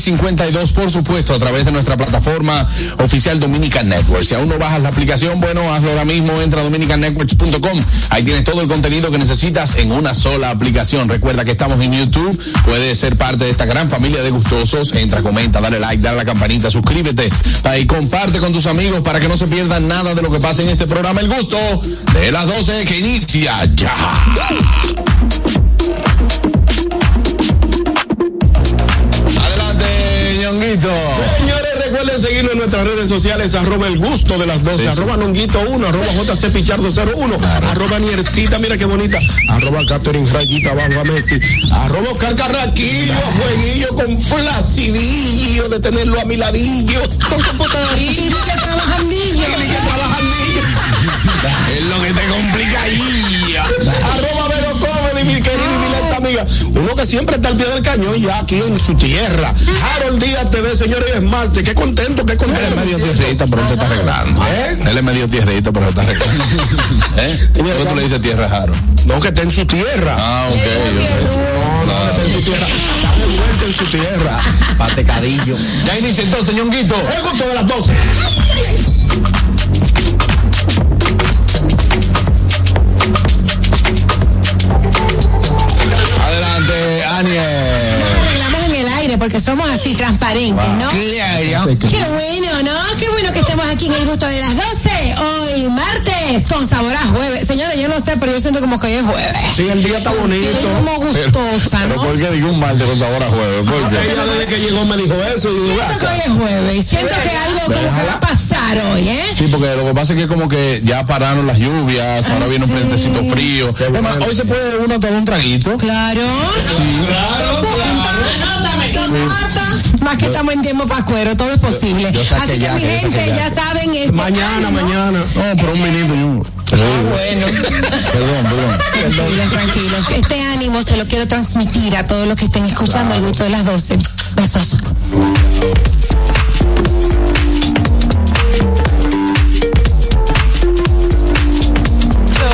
48 y Alti 52, por supuesto, a través de nuestra plataforma oficial Dominican Network. Si aún no bajas la aplicación, bueno, hazlo ahora mismo, entra a dominicannetworks.com. Ahí tienes todo el contenido que necesitas en una sola aplicación. Recuerda que estamos en YouTube, puedes ser parte de esta gran familia de gustosos. Entra, comenta, dale like, dale a la campanita, suscríbete y comparte con tus amigos para que no se pierdan nada de lo que pasa en este programa El Gusto de las 12 que inicia ya. Recuerden seguirnos en nuestras redes sociales, arroba el gusto de las 12, Sí, sí. arroba nonguito 1, arroba JC Pichardo 01, arroba Niercita, mira qué bonita, arroba Catherine Rayita Bajo Amesti, arroba Oscar Carraquillo, jueguillo con placidillo de tenerlo a mi ladillo. Con computadorita que trabajandillo. Es lo que te Uno que siempre está al pie del cañón ya aquí en su tierra. Harold Díaz TV, señores, es Marte. Qué contento, qué contento. Él es medio tierrita, pero él se está arreglando. ¿Eh? Él es medio tierrita, pero se está arreglando. ¿Eh? ¿Por qué tú le dices tierra Jaro? No, que está en su tierra. Ah, ok. No, no, que está en su tierra. Está de vuelta en su tierra. Patecadillo. Ya inicia entonces, ñonguito. El gusto de las 12. Porque somos así transparentes, ¿no? Qué bueno, ¿no? Qué bueno que estemos aquí en el gusto de las 12. Hoy martes con sabor a jueves. Señores, yo no sé, pero yo siento como que hoy es jueves. Sí, el día está bonito. Estoy como gustosa, Pero ¿no? ¿por qué digo un martes con sabor a jueves? ¿Por qué? Ella desde que llegó me dijo eso. Y digo, Siento que hoy es jueves y siento que algo como que va a pasar hoy, ¿eh? Sí, porque lo que pasa es que como que ya pararon las lluvias, ahora viene un sí. frentecito frío. Es más, hoy se puede uno tomar un traguito. Claro. Más que estamos en tiempo pascuero, todo es posible. yo Así que ya, mi que yo gente, ya. ya saben, este Mañana, mañana. No, pero un minuto y un... Bueno. Perdón, perdón. Tranquilos, tranquilos. Este ánimo se lo quiero transmitir a todos los que estén escuchando el gusto de las 12. Besos.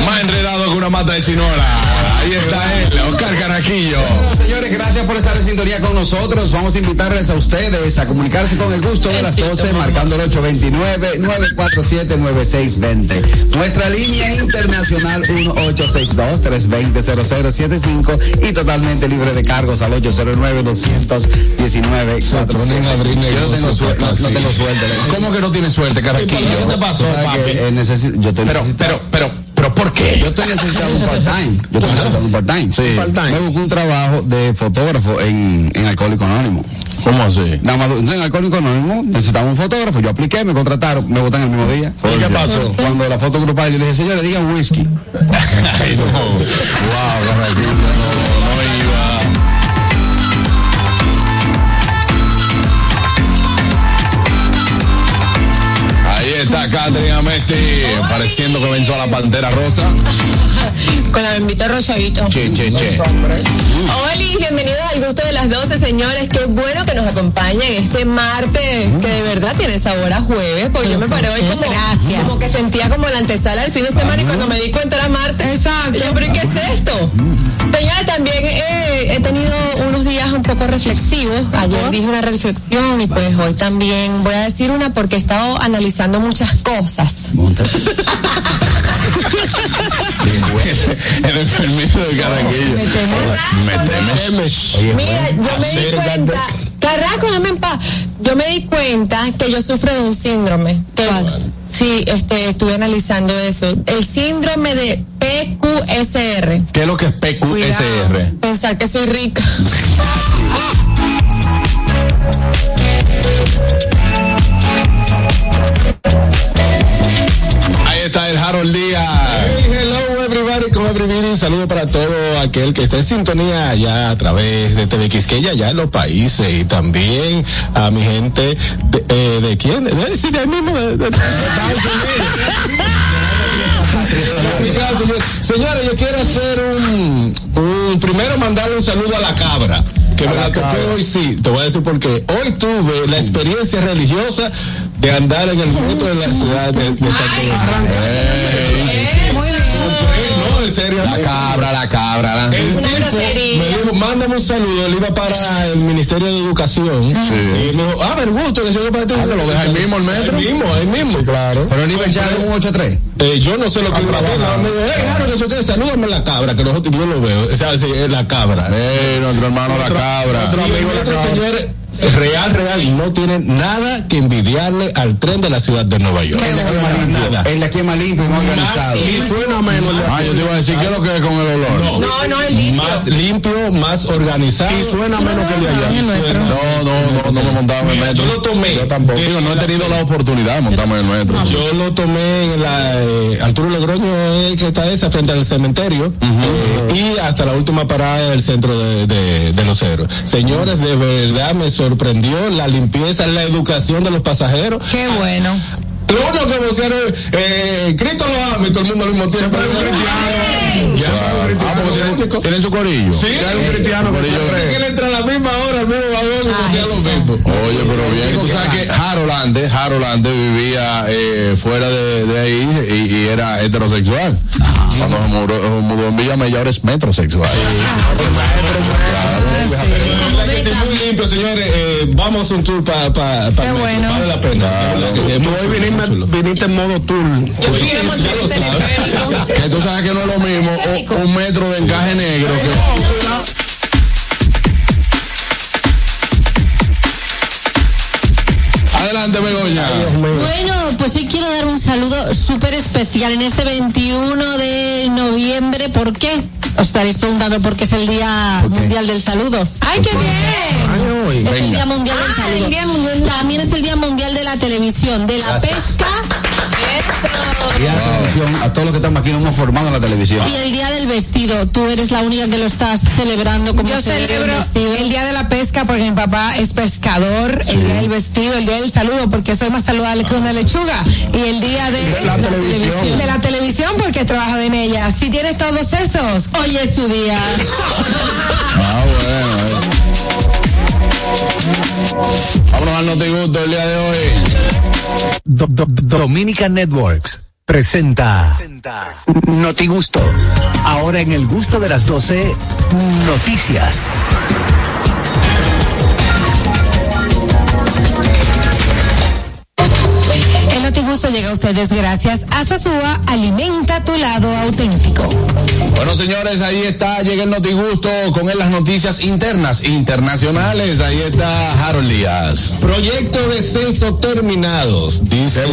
Más enredado que una mata de chinola. Ahí está él, Oscar Caraquillo. Bueno, señores, gracias por estar en sintonía con nosotros. Vamos a invitarles a ustedes a comunicarse con el gusto de las 12, marcando el 829-947-9620. Nuestra línea internacional 1862-320-0075 y totalmente libre de cargos al 809-219-47. Yo no tengo suerte, no, no tengo suerte. ¿Cómo que no tiene suerte, Caraquillo? ¿Qué te pasó, papi? que, eh, yo te Pero, necesito- pero, pero, pero, ¿por qué? yo estoy necesitando un part-time. Yo estoy necesitando un part-time. Sí. Part-time. Me busco un trabajo de fotógrafo en, en Alcohólico Anónimo. ¿Cómo así? Nada más, entonces en Alcohólico Anónimo necesitaba un fotógrafo. Yo apliqué, me contrataron, me votan el mismo día. ¿Y qué pasó? Cuando la foto grupal, yo le dije, señores, digan whisky. Ay, no. Wow, Caraquillo, no, no está Catherine Amesti, pareciendo que venció a la Pantera Rosa. Con la bembita Rochavito. Che, che, che. Hola y bienvenidos al gusto de las 12, señores. Qué bueno que nos acompañen este martes, que de verdad tiene sabor a jueves, porque yo me paré hoy como, Gracias. como que sentía como la antesala del fin de semana y cuando me di cuenta era martes. Exacto. Yo, pero ¿y ¿qué es esto? Señores, también eh, he tenido unos días un poco reflexivos. Ayer dije una reflexión y pues hoy también voy a decir una porque he estado analizando muchas cosas. El enfermito de Caraquillo. ¿Me temes? Me temes. Mira, yo me di cuenta, Carraco, dame en paz. Yo me di cuenta que yo sufro de un síndrome. Que, Sí, este, estuve analizando eso. El síndrome de PQSR. ¿Qué es lo que es PQSR? Pensar que soy rica. Ahí está el Harold Díaz. Saludo para todo aquel que está en sintonía allá a través de TV Quisqueya, allá en los países y también a mi gente de, eh, ¿de quién? De, de mismo, de, de-. Señores, yo quiero hacer un, un primero mandarle un saludo a la cabra. Que me la toqué hoy, sí, te voy a decir porque hoy tuve la experiencia religiosa de andar en el metro de la ciudad de, de Santo. Muy serio. La cabra, la cabra. La... El tipo me dijo, mándame un saludo. Él iba para el Ministerio de Educación. Sí. Y me dijo, ah, me gusto que se yo para ti. Ah, lo deja ahí mismo el metro. Ahí mismo, ahí mismo. claro. Pero él iba a echar un 8-3. Eh, yo no sé lo que iba a hacer. Me dijo, eh, claro, que eso que salúdame la cabra, que nosotros yo lo veo. O sea, sí, la cabra. Eh, nuestro hermano la cabra. Nuestro amigo la cabra. señor real, real, y no tiene nada que envidiarle al tren de la ciudad de Nueva York. El de aquí es más limpio. El de aquí es más limpio y más organizado. Y suena menos. Ah, yo te iba a decir, ¿qué es lo que es con el olor? No, no, no es limpio. Más limpio, más organizado. Y suena menos que el de allá. No, no, no, no me montaba en el metro. Yo lo tomé. Yo tampoco. Digo, no he tenido la oportunidad de montarme en el metro. Yo lo tomé en la eh, Arturo Logroño, eh, que está esa, frente al cementerio, eh, y hasta la última parada del centro de los héroes. Señores, de verdad me sorprendió la limpieza, la educación de los pasajeros. Qué bueno. Lo único que pusieron, eh, Cristo lo ama y todo el mundo al mismo tiempo. Siempre hay un cristiano. Ya, ah, tienen, tienen, su corillo. Sí, hay un cristiano. Corillo. Es que él entra a la misma hora, al mismo vagón y hacía lo mismo. Oye, pero bien. Tú sabes que Harold antes, Harold antes vivía eh, fuera de, de ahí y, y, era heterosexual. Ajá. Cuando se mudó en Villa Mella ahora es metrosexual. Sí. Sí. Sí. muy limpio, señores. Eh, vamos a un tour para pa, pa Qué bueno. Vale la pena. Hoy viniste, en modo tour. Sí, lo sabes. Que tú sabes que no es lo mismo un, un metro de encaje negro que. Adelante, Begoña. Bueno, pues hoy quiero dar un saludo súper especial en este 21 de noviembre. ¿Por qué? Os estaréis preguntando por qué es el Día Mundial del Saludo. ¡Ay, qué bien! Es el Día Mundial del Saludo. el Día Mundial. También es el Día Mundial de la Televisión, de la pesca. Y a la televisión, a todos los que estamos aquí nos hemos formado en la televisión. Y el Día del Vestido. Tú eres la única que lo estás celebrando como Yo celebro el vestido. el Día de la Pesca porque mi papá es pescador, el Día del Vestido, el Día del Saludo porque soy más saludable que una lechuga y el Día de la televisión. de la televisión porque trabajo en ella. Si tienes todos esos, hoy es tu día. Ah, bueno. Vámonos al notigusto el día de hoy. Do- Do- Dominica Networks presenta Notigusto. Ahora en el gusto de las 12, noticias. Notigusto llega a ustedes gracias a Sosúa, alimenta tu lado auténtico. Bueno, señores, ahí está, llega el Notigusto con él las noticias internas, internacionales. Ahí está Harold Díaz. Proyecto de censo terminados, dice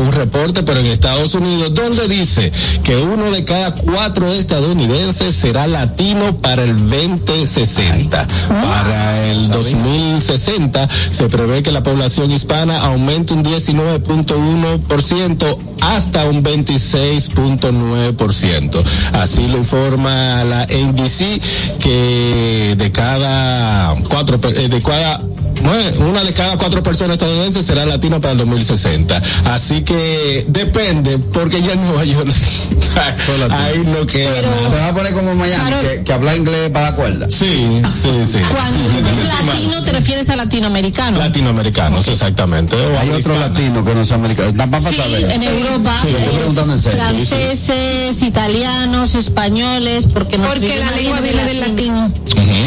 un reporte, pero en Estados Unidos, donde dice que uno de cada cuatro estadounidenses será latino para el 2060. Para el 2060 se prevé que la población hispana aumente un 19.1% hasta un 26.9%. Así lo informa la NBC que de cada cuatro, eh, de cada bueno, una de cada cuatro personas estadounidenses será latina para el 2060. Así que depende, porque ya en Nueva York ahí no queda Pero- nada. Se va a poner como Miami, Claro. que, que habla inglés para la cuerda. Sí, sí, sí. Cuando dices latino te refieres a latinoamericano. Latinoamericanos, exactamente. O Hay otro latino que no es americano. Sí, para en Europa, Sí, estoy preguntando en serio. franceses, italianos, españoles, porque Porque la lengua viene del latín.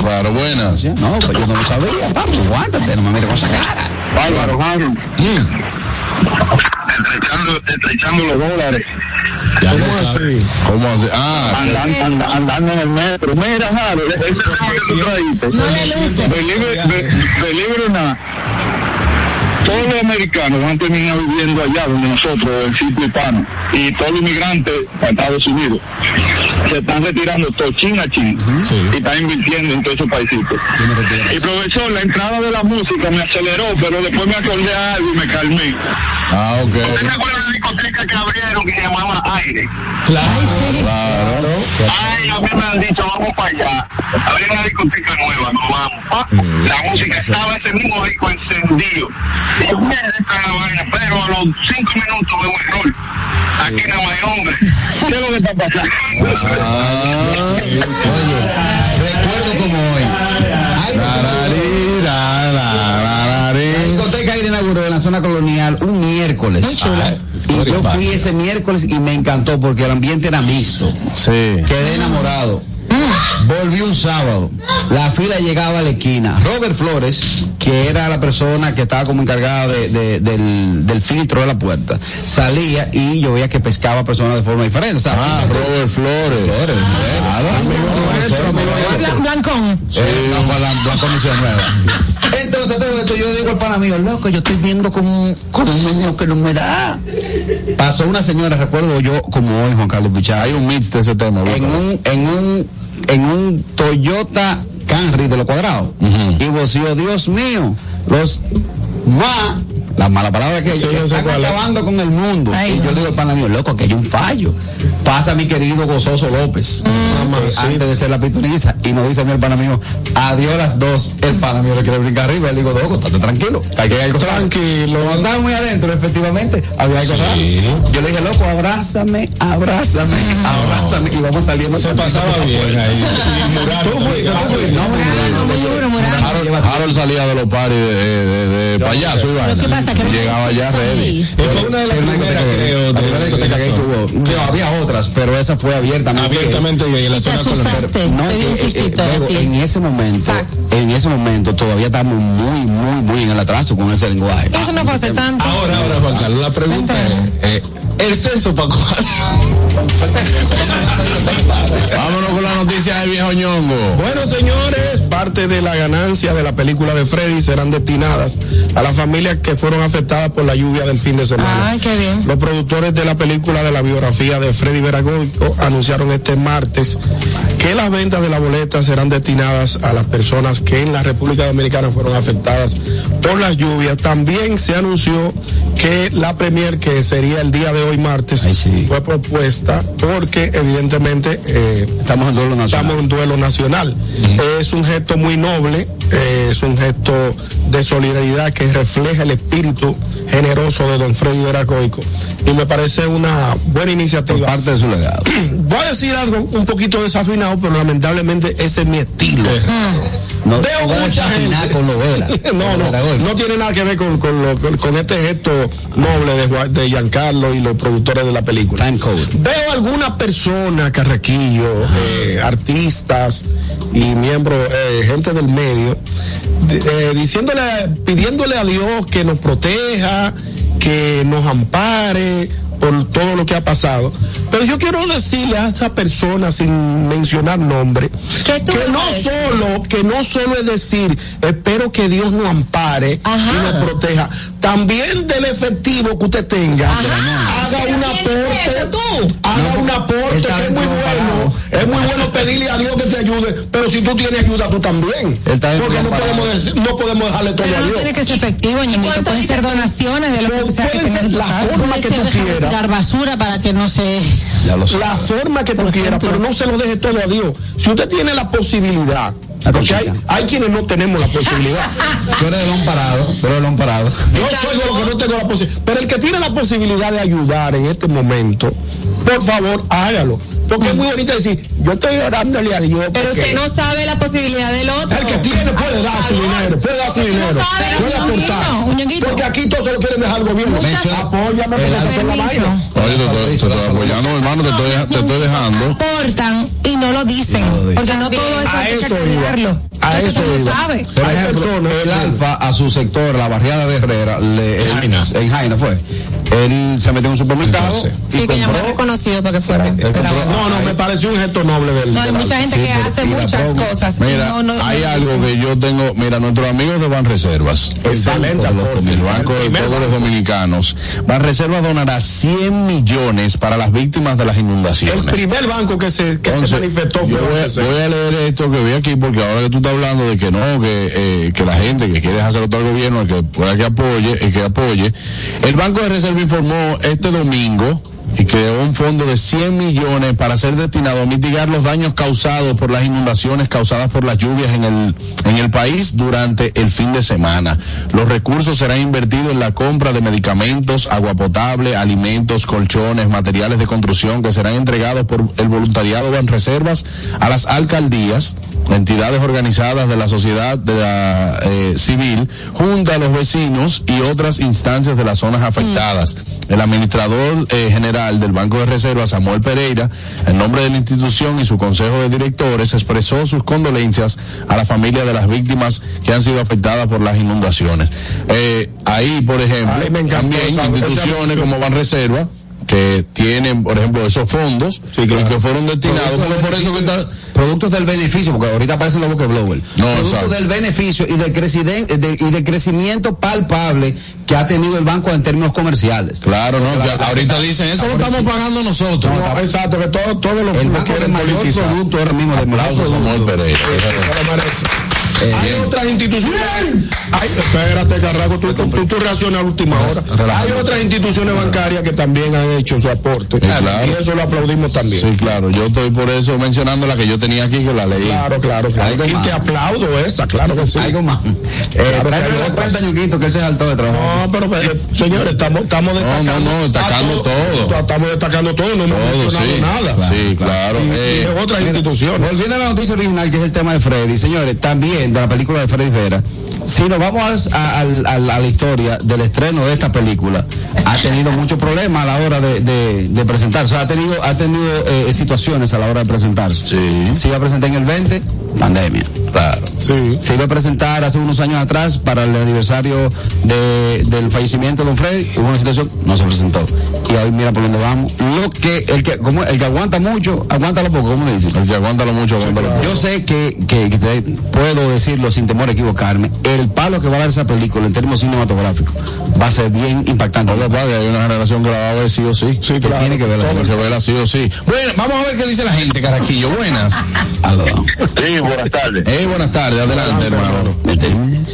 Claro, buenas. No, pues yo no lo sabía, papi. Aguántate, no me mires con esa cara. Bárbaro, Harold. Estrechando, estrechando los dólares. Ya lo sabe. ¿Cómo así? Ah, Andan, anda- andando en el metro. Mira, Harold, ese tema que tú traíste. No le luce. Believe, be- believe or not, todos los americanos han terminado viviendo allá donde nosotros, el sitio hispano, y todos los inmigrantes a Estados Unidos se están retirando todo chin a chin y están invirtiendo en todos esos paisitos. Y profesor, la entrada de la música me aceleró, pero después me acordé a algo y me calmé. ah, ok. ¿Usted se acuerda de la discoteca que abrieron que se llamaba Aire? Claro, Claro. Ay, a mí me han dicho, vamos para allá. Había una discoteca nueva, no vamos. pa. La música estaba ese mismo disco encendido. Esta vaina, pero a los cinco minutos veo un error. Aquí no hay hombre. ¿Qué es lo que está pasando? Ah, Recuerdo como hoy. La discoteca Aire inauguró en la zona colonial un miércoles. Chula. Y yo fui ese miércoles y me encantó porque el ambiente era mixto. Sí. Quedé enamorado. Volví un sábado. La fila llegaba a la esquina. Robert Flores, que era la persona que estaba como encargada de- de- del, del filtro de la puerta, salía y yo veía que pescaba personas de forma diferente. O sea, Ah, Robert Flores. Flores, Blancón. Entonces todo esto yo digo al pana mío, loco, yo estoy viendo como, un- como un menú que no me da. Pasó una señora, recuerdo yo como hoy, Juan Carlos Pichar, Hay un mix de ese tema. en un, en un, en un Toyota Camry de los cuadrados. Y voció, Dios mío, los más, la mala palabra que Sí, ellos están es. acabando con el mundo. Ay, y yo le digo al pana mío, loco, que hay un fallo. Pasa mi querido gozoso López, eh, antes de ser la pitoniza, y nos dice a mi hermano mío, adiós las dos. El pana mío le quiere brincar arriba, le digo, loco, estate tranquilo, hay que algo raro". Tranquilo. Lo andaba muy adentro, efectivamente, había algo. Yo le dije, loco, abrázame, abrázame, abrázame, y vamos saliendo. Se pasaba bien ahí. Tú fuiste, fuiste. No. Harold, salía de los paris de, de, de- de payaso y vaina. ¿qué pasa? Que llegaba ya ready. Fue una de las primeras, creo. La discoteca que hubo. Había pero esa fue abiertamente. gay. Abiertamente gay en la Y zona. No, eh, luego, ti. en ese momento, en ese momento todavía estamos muy, muy, muy en el atraso con ese lenguaje. Eso no fue hace tanto. Ahora, ahora, Juan Carlos, la pregunta es, eh, ¿el censo para? Vámonos con la noticia del viejo ñongo. Bueno, señores, parte de la ganancia de la película de Freddy serán destinadas a las familias que fueron afectadas por la lluvia del fin de semana. Qué bien. Los productores de la película de la biografía de Freddy Veragoico anunciaron este martes que las ventas de la boleta serán destinadas a las personas que en la República Dominicana fueron afectadas por las lluvias. También se anunció que la premier, que sería el día de hoy martes, Ay, sí. fue propuesta porque evidentemente eh, Estamos en duelo nacional. estamos en duelo nacional. Es un gesto muy noble, eh, es un gesto de solidaridad que refleja el espíritu generoso de don Freddy Veracoico y me parece una buena por iniciativa. parte de su legado. Voy a decir algo un poquito desafinado, pero lamentablemente ese es mi estilo. No, Veo no mucha gente. con lo vela. No, no, no tiene nada que ver con, con, lo- con- con este gesto noble de, Juan- de Giancarlo y los productores de la película. Time code. Veo algunas personas, carrequillos, eh, artistas y miembros, eh, gente del medio, eh, diciéndole, pidiéndole a Dios que nos proteja, que nos ampare por todo lo que ha pasado. Pero yo quiero decirle a esa persona, sin mencionar nombre, ¿Qué tú que no solo, que no solo es decir, espero que Dios nos ampare Ajá. y nos proteja, también del efectivo que usted tenga, haga un ¿Quién es eso, aporte, tú? haga un aporte está que es muy bueno, es muy bueno pedirle a Dios que te ayude, pero si tú tienes ayuda tú también, porque no podemos, decir- no podemos dejarle todo Pero a no Dios. tiene que ser efectivo, Pueden ser donaciones de lo que sea que ser la forma que tú quieras. Tirar basura para que no se... Ya lo sé. la forma que tú Por quieras, ejemplo. pero no se lo deje todo a Dios. Si usted tiene la posibilidad, porque hay, hay quienes no tenemos la posibilidad. Tú eres del parado, tú eres del parado. Yo soy de los que no tengo la posibilidad. Pero el que tiene la posibilidad de ayudar en este momento, por favor, hágalo. Porque es muy bonito decir, yo estoy orándole a Dios. Pero usted no sabe la posibilidad del otro. El que tiene puede dar su dinero, puede dar su dinero, sabe, puede aportar. Porque aquí todos se lo quieren dejar al gobierno. Apóyame porque eso es la permiso. Vaina. Oye, te estoy, te estoy apoyando, hermano, te estoy, te estoy dejando. Aportan y no lo dicen. Porque no todo eso A hay que eso calcularlo. iba. A eso no iba. sabes. Por Hay personas- el Alfa a su sector, la barriada de Herrera, le, él- Jaina. en Jaina fue. Él se metió en un supermercado Entonces, y Sí, que llamó reconocido para que fuera. Compró- No, no, me pareció un gesto noble del. No, hay del mucha gente Sí, que pero- hace muchas promo. cosas. Mira, No, no, hay no, algo que yo tengo, mira, nuestros amigos de Excelente Banco de los aporte. el Banco de todos los dominicanos, Banreservas donará 100 millones para las víctimas de las El inundaciones. primer banco que se, que se Entonces, manifestó fue voy, a- voy a leer esto que vi aquí porque ahora que tú estás hablando de que no, que, eh, que la gente que quiere hacer el gobierno, que pueda que apoye, y que apoye. El Banco de Reserva informó este domingo y creó un fondo de 100 millones para ser destinado a mitigar los daños causados por las inundaciones causadas por las lluvias en el, en el país durante el fin de semana. Los recursos serán invertidos en la compra de medicamentos, agua potable, alimentos, colchones, materiales de construcción que serán entregados por el voluntariado Banreservas a las alcaldías, entidades organizadas de la sociedad de la, eh, civil, junto a los vecinos y otras instancias de las zonas afectadas. El administrador eh, general del Banco de Reserva, Samuel Pereira, en nombre de la institución y su consejo de directores, expresó sus condolencias a la familia de las víctimas que han sido afectadas por las inundaciones. Eh, ahí, por ejemplo, Ay, me encantó también esa- instituciones esa- como Banreserva, que tienen, por ejemplo, esos fondos Sí, claro. y que fueron destinados, Productos por, por eso que está... Productos del beneficio, porque ahorita aparecen los blower. No, Productos exacto. del beneficio y del, creciden- de- y del crecimiento palpable que ha tenido el banco en términos comerciales. Claro, no, ya ahorita dicen, eso lo estamos pagando nosotros. No, exacto, que todo, todo lo, El quieren mayor politizar. producto ahora mismo, de Samuel. Pereira. Eh, Hay bien. otras instituciones. Ay, espérate, Carraco, tú, tú, tú, tú reaccionas a última hora. Relájate. Hay otras instituciones bancarias que también han hecho su aporte. Claro. Y eso lo aplaudimos también. Sí, claro, yo estoy por eso mencionando la que yo tenía aquí, que la leí. Claro, claro, claro. Y te aplaudo esa, claro que sí. Algo más. Eh, Claro que hay cuenta, Ñuquito, que él se saltó de trabajo. No, pero eh, señores, estamos, estamos destacando. no, no, destacando todo. Estamos destacando todo, no hemos Todo, mencionado sí. nada. Sí, claro. Y, Eh, otras instituciones. Volviendo a la noticia original, que es el tema de Freddy, señores, también de la película de Freddy Vera, si nos vamos a, la historia del estreno de esta película, ha tenido muchos problemas a la hora de, de- de presentarse, o sea, ha tenido, ha tenido eh, situaciones a la hora de presentarse. Sí. Se iba a presentar en el 20, pandemia. claro. Sí. Se iba a presentar hace unos años atrás para el aniversario de- del fallecimiento de Don Freddy, hubo una situación, no se presentó. Y hoy mira por dónde vamos. Lo que, el que, como, el que aguanta mucho, aguanta lo poco, ¿cómo le dicen? El que aguántalo mucho, aguántalo mucho. Yo sé que, que, que te- puedo decirlo sin temor a equivocarme. El palo que va a dar esa película en términos cinematográficos va a ser bien impactante. Oye, padre, hay una generación que la va a ver sí o sí. Sí, Que claro. tiene que verla. Que verla sí o sí. Bueno, vamos a ver qué dice la gente, Caraquillo. Buenas. Aló. Sí, buenas tardes. Eh, buenas tardes, adelante, hermano.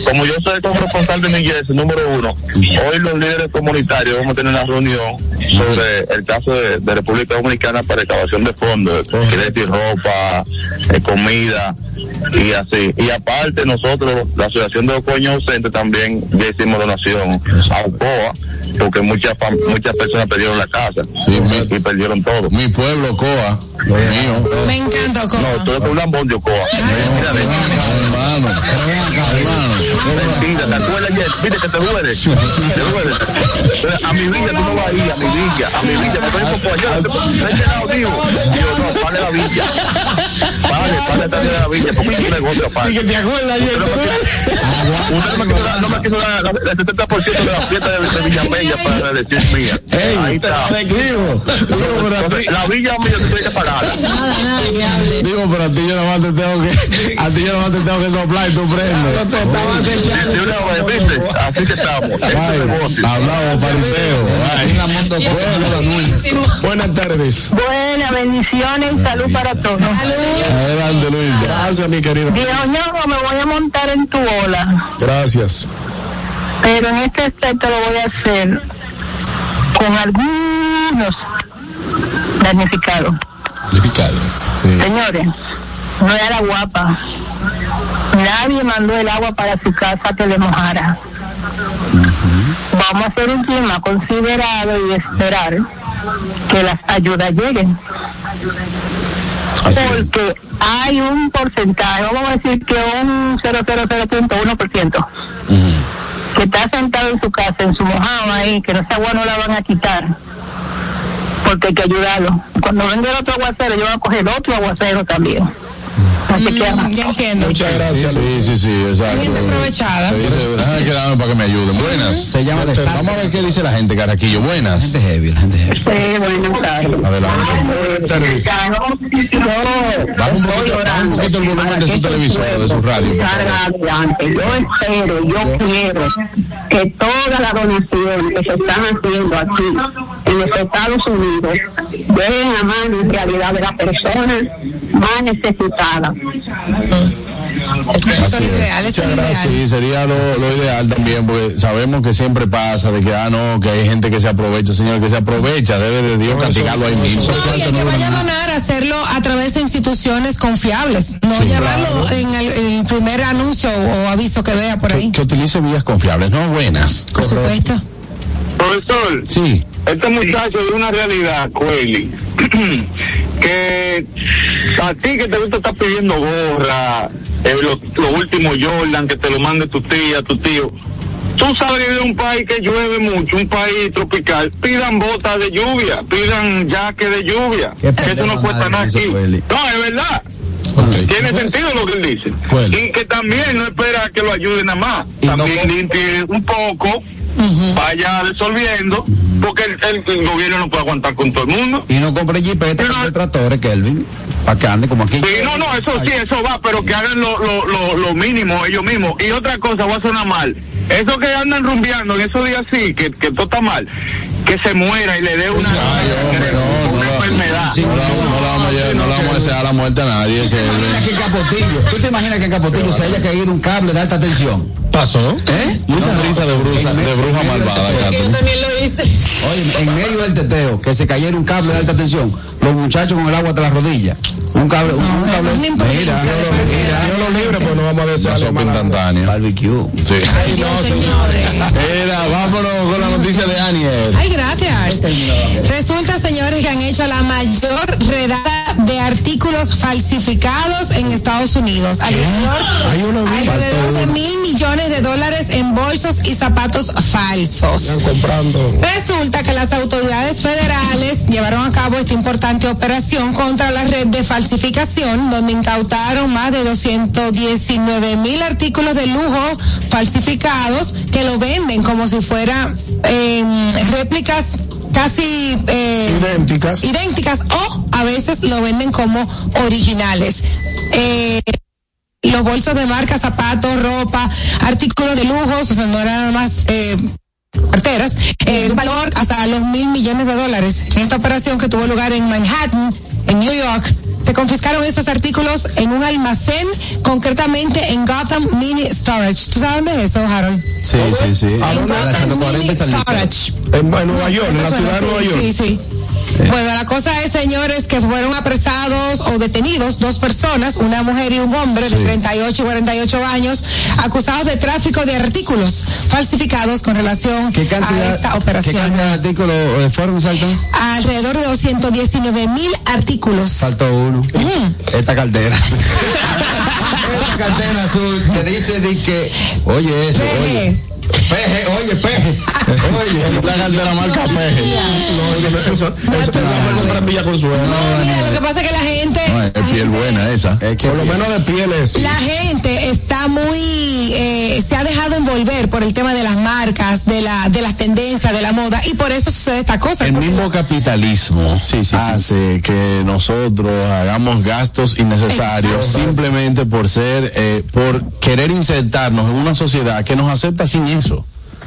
Como yo soy como responsable de mi iglesia, número uno, hoy los líderes comunitarios vamos a tener una reunión sobre el caso de, de República Dominicana para excavación de fondos, quiere decir ropa, eh, comida y así. Y aparte nosotros, la Asociación de los Coños Ausentes también ya hicimos donación a UCOA, porque muchas muchas personas perdieron la casa Sí, y perdieron todo. Mi pueblo, Coa. Mío. Me encanta, Coco. No, tú eres un lambón de UCOA. Mira, de- Hermano. Hermano. Mentira, ¿te acuerdas? Viste que te duele. Te duele. A mi villa tú no vas a ir, a mi villa. A mi villa, me estoy un poco allá. ¿Te has llegado vivo? Digo, no, la villa. Vale, vale de la villa, porque es un negocio aparte. te acuerdas Usted no me quiso- usted no me quiso dar- no me quiso dar la- el 70% de la fiesta de, de Villa Bella para la elección mía. Ahí está. La villa mía tú tienes que pagarla. Nada, nada, que hable. Digo, pero a ti yo nada más te tengo que, a ti yo nada más te tengo que soplar y tú prendes. De una vez, ¿viste? Así que estamos. Hablamos, fariseo. Buenas tardes. Buenas bendiciones y salud para todos. Adelante, Luis. Gracias, mi querido. Dios no, me voy a montar en tu ola, Gracias. pero en este aspecto lo voy a hacer con algunos damnificados. Sí. Señores, no era guapa. Nadie mandó el agua para su casa que le mojara. Vamos a hacer un clima considerado y esperar que las ayudas lleguen. Así es. porque hay un porcentaje, vamos a decir que un 000.1%, que está sentado en su casa, en su mojado ahí, que no esa agua no la van a quitar, porque hay que ayudarlo. Cuando venga el otro aguacero, yo voy a coger otro aguacero también. Así que, Mm, ya entiendo. Muchas gracias. Sí, sí, sí, exacto. Gente aprovechada. Se dice, déjame quedarme para que me ayuden. Buenas. Se llama desastre. Vamos a ver qué dice la gente, Caraquillo. Buenas. Gente heavy, la gente heavy. sí, buenas tardes. Adelante. Yo Baja un poquito, baja un poquito el volumen de su televisor, de su radio. adelante. Yo espero, yo quiero que todas las donaciones que se están haciendo aquí en los Estados Unidos lleguen a mano en realidad de las personas más necesitadas. Eso es lo ideal, eso es lo ideal. Sí, sería lo, lo ideal también, porque sabemos que siempre pasa de que, ah, no, que hay gente que se aprovecha, señor, que se aprovecha, debe de Dios castigarlo ahí mismo. No, y el que vaya a donar, hacerlo a través de instituciones confiables, no llevarlo en el, el primer anuncio o aviso que vea por ahí. Que, que utilice vías confiables, no buenas. Por supuesto. Profesor, Sí. Este muchacho de una realidad, Cueli, que a ti que te gusta estar pidiendo gorra, eh, los lo últimos Jordan, que te lo mande tu tía, tu tío. Tú sabes de un país que llueve mucho, un país tropical, pidan botas de lluvia, pidan jaque de lluvia. Eso no cuesta nada aquí. No, es verdad. Tiene sentido lo que él dice. Y que también no espera que lo ayude nada más. también limpie un poco, vaya resolviendo, porque el, gobierno no puede aguantar con todo el mundo. Y no compre jipetas de tractores, Kelvin, para que ande como aquí. Sí, no, no, eso sí, eso va, pero que hagan lo, lo, lo, lo mínimo ellos mismos. Y otra cosa, voy a sonar mal. Eso que andan rumbeando en esos días sí, que, que todo está mal, que se muera y le dé una, una enfermedad. no, la vamos a, no le vamos a desear la muerte a nadie. Que... Que Capotillo, ¿Tú te imaginas que en Capotillo se haya caído un cable de alta tensión? ¿Pasó? ¿Eh? Y esa risa de bruja, de bruja malvada, Yo también lo hice. Oye, en medio del teteo, que se cayera un cable de alta tensión, los muchachos con el agua hasta las rodillas. Un cable, un, un cable. Mira, mira, Dios lo libre, pues no vamos a decir Una sopa instantánea. Barbecue. Sí. Ay, Dios, señores. Mira, vámonos con la noticia de Aniel. Ay, gracias. Resulta, señores, que han hecho la mayor redada de artículos falsificados en Estados Unidos. Alrededor, alrededor de mil millones de dólares en bolsos y zapatos falsos. Están comprando. Resulta que las autoridades federales llevaron a cabo esta importante operación contra la red de falsificación, donde incautaron más de 219 mil artículos de lujo falsificados que lo venden como si fuera eh, réplicas casi eh, idénticas. idénticas o a veces lo venden como originales. Eh, los bolsos de marca, zapatos, ropa, artículos de lujos, o sea, no eran nada más eh, carteras, eh, un valor hasta los mil millones de dólares. En esta operación que tuvo lugar en Manhattan, en New York, se confiscaron estos artículos en un almacén, concretamente en Gotham Mini Storage. ¿Tú sabes dónde es eso, Harold? Sí, sí, sí. En dónde? Gotham Mini 140 San Luis. Storage. En, en Nueva York, en la ciudad de Nueva York. Sí, sí. Bueno, la cosa es, señores, que fueron apresados o detenidos dos personas, una mujer y un hombre de 38 y 48 años, acusados de tráfico de artículos falsificados con relación ¿Qué a esta ¿qué operación. cantidad de artículos eh, fueron exactos? Alrededor de 219 mil artículos. Faltó uno. Esta cartera. Esta cartera azul que dice de que, oye eso, oye. Peje, oye, peje. Oye, La cartera marca peje. No, eso no- comprar Villa Consuelo. Mira, lo que pasa es que la gente... No, es la piel gente- buena esa. es que Por lo menos de pieles. La gente está muy, eh, se ha dejado envolver por el tema de las marcas, de la, de las tendencias, de la moda, y por eso sucede esta cosa. El mismo capitalismo hace que nosotros hagamos gastos innecesarios simplemente por ser, eh, por querer insertarnos en una sociedad que nos acepta sin eso.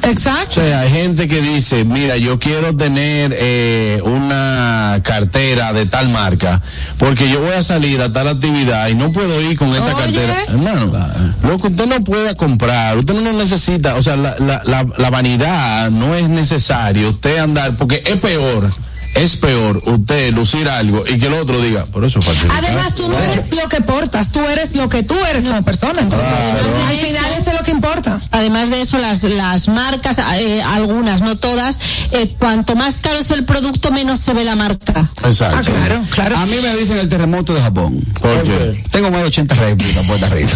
O Exacto. sea, hay gente que dice, mira, yo quiero tener eh, una cartera de tal marca, porque yo voy a salir a tal actividad y no puedo ir con esta Oye. cartera. Hermano, lo que usted no pueda comprar, usted no lo necesita, o sea, la, la, la, la vanidad no es necesario usted andar, porque es peor. Es peor usted lucir algo y que el otro diga, por eso es fácil. Además, tú no eres lo que portas, tú eres lo que tú eres como persona. Entonces, al final eso es lo que importa. Además de eso, las, las marcas, eh, algunas, no todas, eh, cuanto más caro es el producto, menos se ve la marca. Exacto. Ah, claro, claro. a mí me dicen el terremoto de Japón. ¿Por qué? Tengo más de 80 réplicas puertas arriba.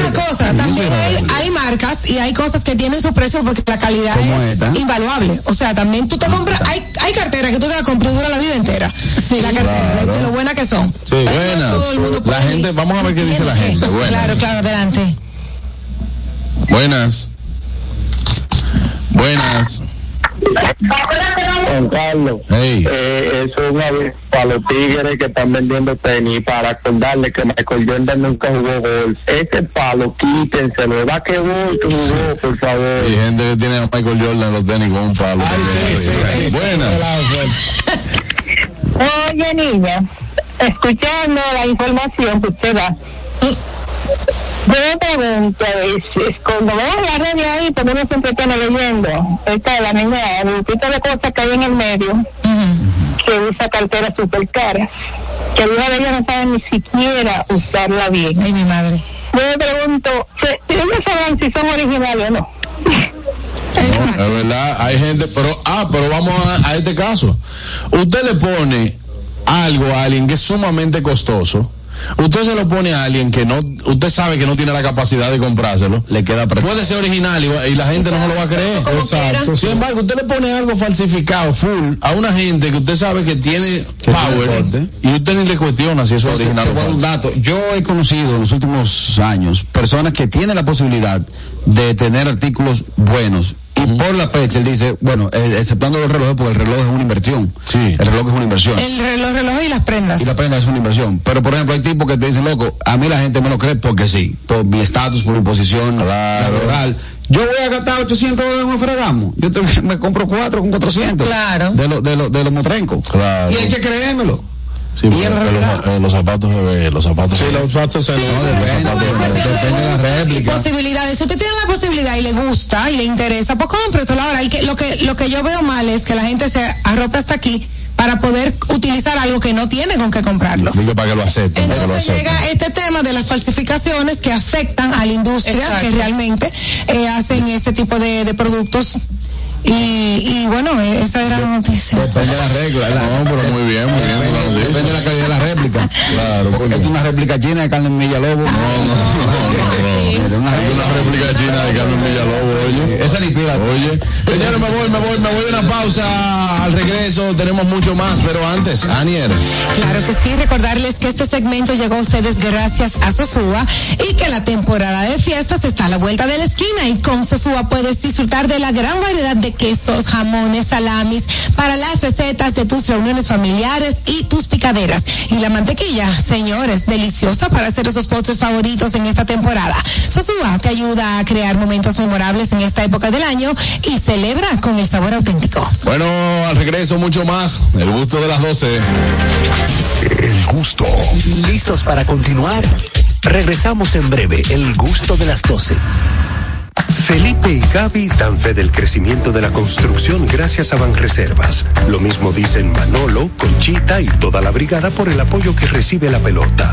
Una cosa, también hay, hay marcas y hay cosas que tienen su precio porque la calidad ¿Cómo es esta? invaluable. O sea, también tú te compras, hay, hay carteras que tú te las compras dura la vida entera. Sí, la cartera, de, de lo buena que son. Sí, buenas. La gente, vamos a ver qué dice la gente. Buenas. Claro, claro, adelante. Buenas. Buenas. Juan Carlos, Hey. eh, eso es una vez para los tigres que están vendiendo tenis, para acordarle que Michael Jordan nunca jugó golf. Ese palo, quítenselo. ¿Verdad que gol que jugó, por favor? Hay gente que tiene a Michael Jordan los tenis con un palo. Buenas. Oye, niña, escuchando la información que usted da, yo me pregunto, veces, cuando vemos la red de ahí, pues uno siempre está leyendo, esta de la niña, el tipo de cosas que hay en el medio, que usa carteras súper caras, que algunas de ellas no saben ni siquiera usarla bien. Ay, mi madre. Yo me pregunto, ¿se- ¿ellos saben si son originales o no? No, es verdad, hay gente, pero, ah, pero vamos a, a este caso. Usted le pone algo a alguien que es sumamente costoso. Usted se lo pone a alguien que no, usted sabe que no tiene la capacidad de comprárselo. Le queda pre- Puede ser original y, la gente no se lo va a creer. Exacto. Sin embargo, usted le pone algo falsificado, full, a una gente que usted sabe que tiene power y usted ni le cuestiona si eso es original o un dato. Yo he conocido en los últimos años personas que tienen la posibilidad de tener artículos buenos. Y por la fecha él dice, bueno, eh, exceptuando los relojes, porque el reloj es una inversión. Sí. El reloj es una inversión. El reloj, reloj y las prendas. Y la prenda es una inversión. Pero, por ejemplo, hay tipos que te dicen, loco, a mí la gente me lo cree porque sí, por mi estatus, por mi posición Claro. laboral. Yo voy a gastar 800 dólares en un fregamo. Yo te- me compro cuatro con 400. Claro. De los de lo, de los motrencos. Claro. Y hay que creérmelo. Sí, y los, eh, los zapatos se ven, los zapatos Sí, se ven. los se Sí, depende, es depende, de la y réplica. posibilidades. Si usted tiene la posibilidad y le gusta y le interesa, pues cómpreselo. Ahora, el que, lo que lo que yo veo mal es que la gente se arrope hasta aquí para poder utilizar algo que no tiene con qué comprarlo. Digo para que lo acepten, para que lo Entonces acepten. llega este tema de las falsificaciones que afectan a la industria Exacto. que realmente eh, hacen ese tipo de, de productos. Y, y bueno, eh, esa era la noticia. Depende de la regla. la- No, pero muy bien, muy bien. Porque Al regreso tenemos mucho más, pero antes, Anier. Claro que sí, recordarles que este segmento llegó a ustedes gracias a Sosúa y que la temporada de fiestas está a la vuelta de la esquina y con Sosúa puedes disfrutar de la gran variedad de quesos, jamones, salamis para las recetas de tus reuniones familiares y tus picaderas. Y la mantequilla, señores, deliciosa para hacer esos postres favoritos en esta temporada. Sosúa te ayuda a crear momentos memorables en esta época del año y celebra con el sabor auténtico. Bueno, al regreso mucho más. El gusto de las 12. El gusto. ¿Listos para continuar? Regresamos en breve. El gusto de las 12. Felipe y Gaby dan fe del crecimiento de la construcción gracias a Banreservas. Lo mismo dicen Manolo, Conchita y toda la brigada por el apoyo que recibe la pelota.